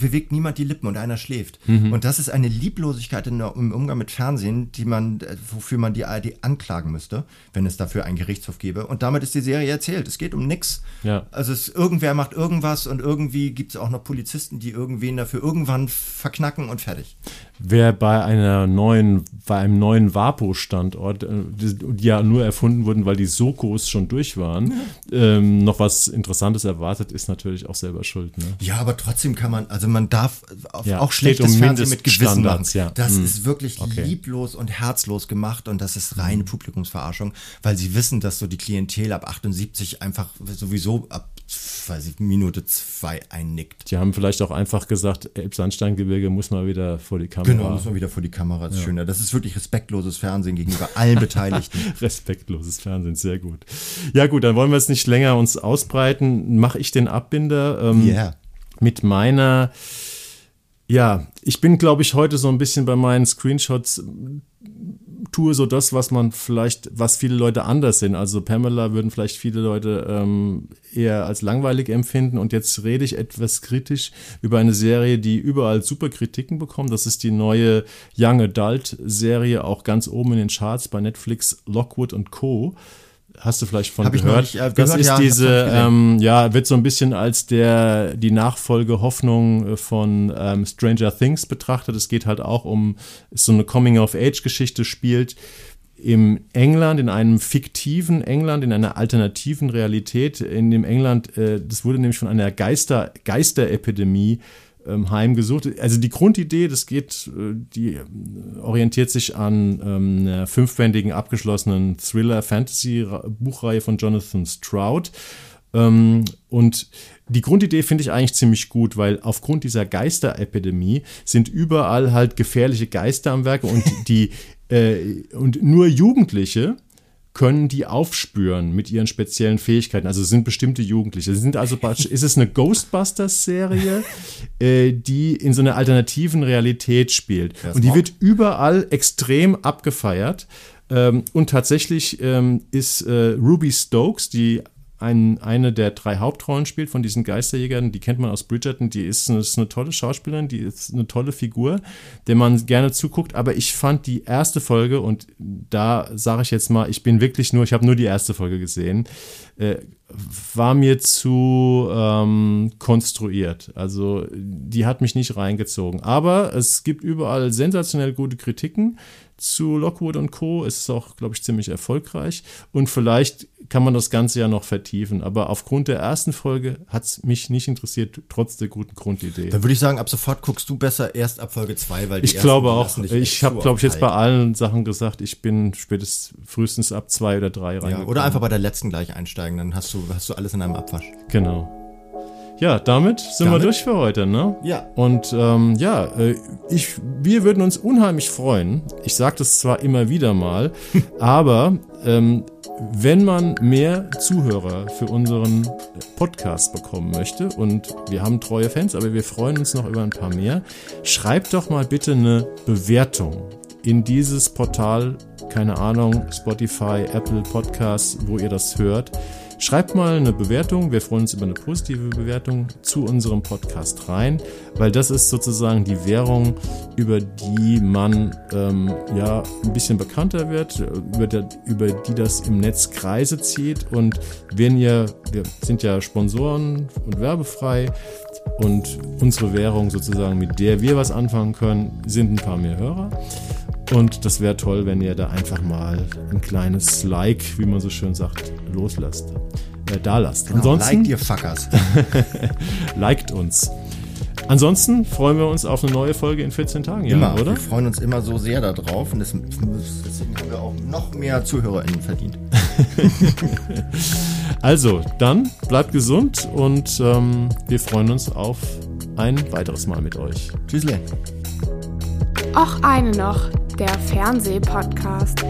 bewegt niemand die Lippen und einer schläft. Mhm. Und das ist eine Lieblosigkeit in, im Umgang mit Fernsehen, die man, äh, wofür man die ARD anklagen müsste, wenn es dafür einen Gerichtshof gäbe. Und damit ist die Serie erzählt. Es geht um nichts. Ja. Also es, irgendwer macht irgendwas und irgendwie gibt es auch noch Polizisten, die irgendwen dafür irgendwann verknacken und fertig. Wer bei einer neuen, bei einem neuen Vapo-Standort, äh, die ja nur erfunden wurden, weil die Sokos schon durch waren, ja. ähm, noch was Interessantes erwartet, ist natürlich auch selber schuld. Ne? Ja, aber trotzdem kann man, also man darf ja, auch schlechtes um Fernsehen mit Gewissen machen. Ja. Das hm. ist wirklich okay. lieblos und herzlos gemacht und das ist reine Publikumsverarschung, weil sie wissen, dass so die Klientel ab 78 einfach sowieso ab weiß ich, Minute zwei einnickt. Die haben vielleicht auch einfach gesagt, Elbsandsteingebirge muss mal wieder vor die Kamera. Genau, muss man wieder vor die Kamera. Das ist ja. schöner. Das ist wirklich respektloses Fernsehen gegenüber allen Beteiligten. respektloses Fernsehen, sehr gut. Ja gut, dann wollen wir es nicht länger uns ausbreiten. Mache ich den Abbinder ähm, yeah. Mit meiner ja, ich bin, glaube ich, heute so ein bisschen bei meinen Screenshots tue so das, was man vielleicht, was viele Leute anders sind. Also Pamela würden vielleicht viele Leute ähm, eher als langweilig empfinden. Und jetzt rede ich etwas kritisch über eine Serie, die überall super Kritiken bekommt. Das ist die neue Young Adult Serie, auch ganz oben in den Charts bei Netflix, Lockwood und Co hast du vielleicht von Hab gehört. Ich noch nicht, äh, das ist ja, diese, ähm, ja, wird so ein bisschen als der die Nachfolge Hoffnung äh, von ähm, Stranger Things betrachtet. Es geht halt auch um ist so eine Coming-of-Age-Geschichte spielt im England, in einem fiktiven England, in einer alternativen Realität. In dem England, äh, das wurde nämlich von einer Geister, Geisterepidemie heimgesucht. Also die Grundidee, das geht, äh, die orientiert sich an ähm, einer fünfbändigen abgeschlossenen Thriller-Fantasy-Buchreihe von Jonathan Stroud. Ähm, und die Grundidee finde ich eigentlich ziemlich gut, weil aufgrund dieser Geisterepidemie sind überall halt gefährliche Geister am Werke und die äh, und nur Jugendliche können die aufspüren mit ihren speziellen Fähigkeiten. Also sind bestimmte Jugendliche. Sind also ist es eine Ghostbusters-Serie, äh, die in so einer alternativen Realität spielt. Und die wird überall extrem abgefeiert. Ähm, und tatsächlich ähm, ist äh, Ruby Stokes, die ein, eine der drei Hauptrollen spielt von diesen Geisterjägern. Die kennt man aus Bridgerton. Die ist eine, ist eine, tolle Schauspielerin, die ist eine tolle Figur, der man gerne zuguckt. Aber ich fand die erste Folge, und da sage ich jetzt mal, ich bin wirklich nur, ich habe nur die erste Folge gesehen, äh, war mir zu ähm, konstruiert. Also die hat mich nicht reingezogen. Aber es gibt überall sensationell gute Kritiken zu Lockwood und Co. Es ist auch, glaube ich, ziemlich erfolgreich. Und vielleicht kann man das Ganze ja noch vertiefen. Aber aufgrund der ersten Folge hat es mich nicht interessiert, trotz der guten Grundidee. Dann würde ich sagen, ab sofort guckst du besser erst ab Folge 2, weil die Ich glaube auch. Ich habe, glaube ich, jetzt bei allen Sachen gesagt, ich bin spätestens frühestens ab 2 oder 3 rein. Ja, oder einfach bei der letzten gleich einsteigen, dann hast du, hast du alles in einem Abwasch. Genau. Ja, damit sind Damit? wir durch für heute, ne? Ja. Und ähm, ja, äh, ich, wir würden uns unheimlich freuen. Ich sage das zwar immer wieder mal, aber ähm, wenn man mehr Zuhörer für unseren Podcast bekommen möchte und wir haben treue Fans, aber wir freuen uns noch über ein paar mehr, schreibt doch mal bitte eine Bewertung in dieses Portal, keine Ahnung, Spotify, Apple Podcasts, wo ihr das hört. Schreibt mal eine Bewertung, wir freuen uns über eine positive Bewertung zu unserem Podcast rein, weil das ist sozusagen die Währung, über die man ähm, ja ein bisschen bekannter wird, über, der, über die das im Netz Kreise zieht. Und wenn ihr, wir sind ja Sponsoren und werbefrei und unsere Währung sozusagen, mit der wir was anfangen können, sind ein paar mehr Hörer. Und das wäre toll, wenn ihr da einfach mal ein kleines Like, wie man so schön sagt, loslasst. Äh, da lasst. Ansonsten Liked ihr Fuckers. liked uns. Ansonsten freuen wir uns auf eine neue Folge in 14 Tagen, Jan, Immer. oder? Wir freuen uns immer so sehr darauf und das, deswegen haben wir auch noch mehr ZuhörerInnen verdient. Also, dann bleibt gesund und ähm, wir freuen uns auf ein weiteres Mal mit euch. Tschüssle. Och eine noch, der Fernsehpodcast.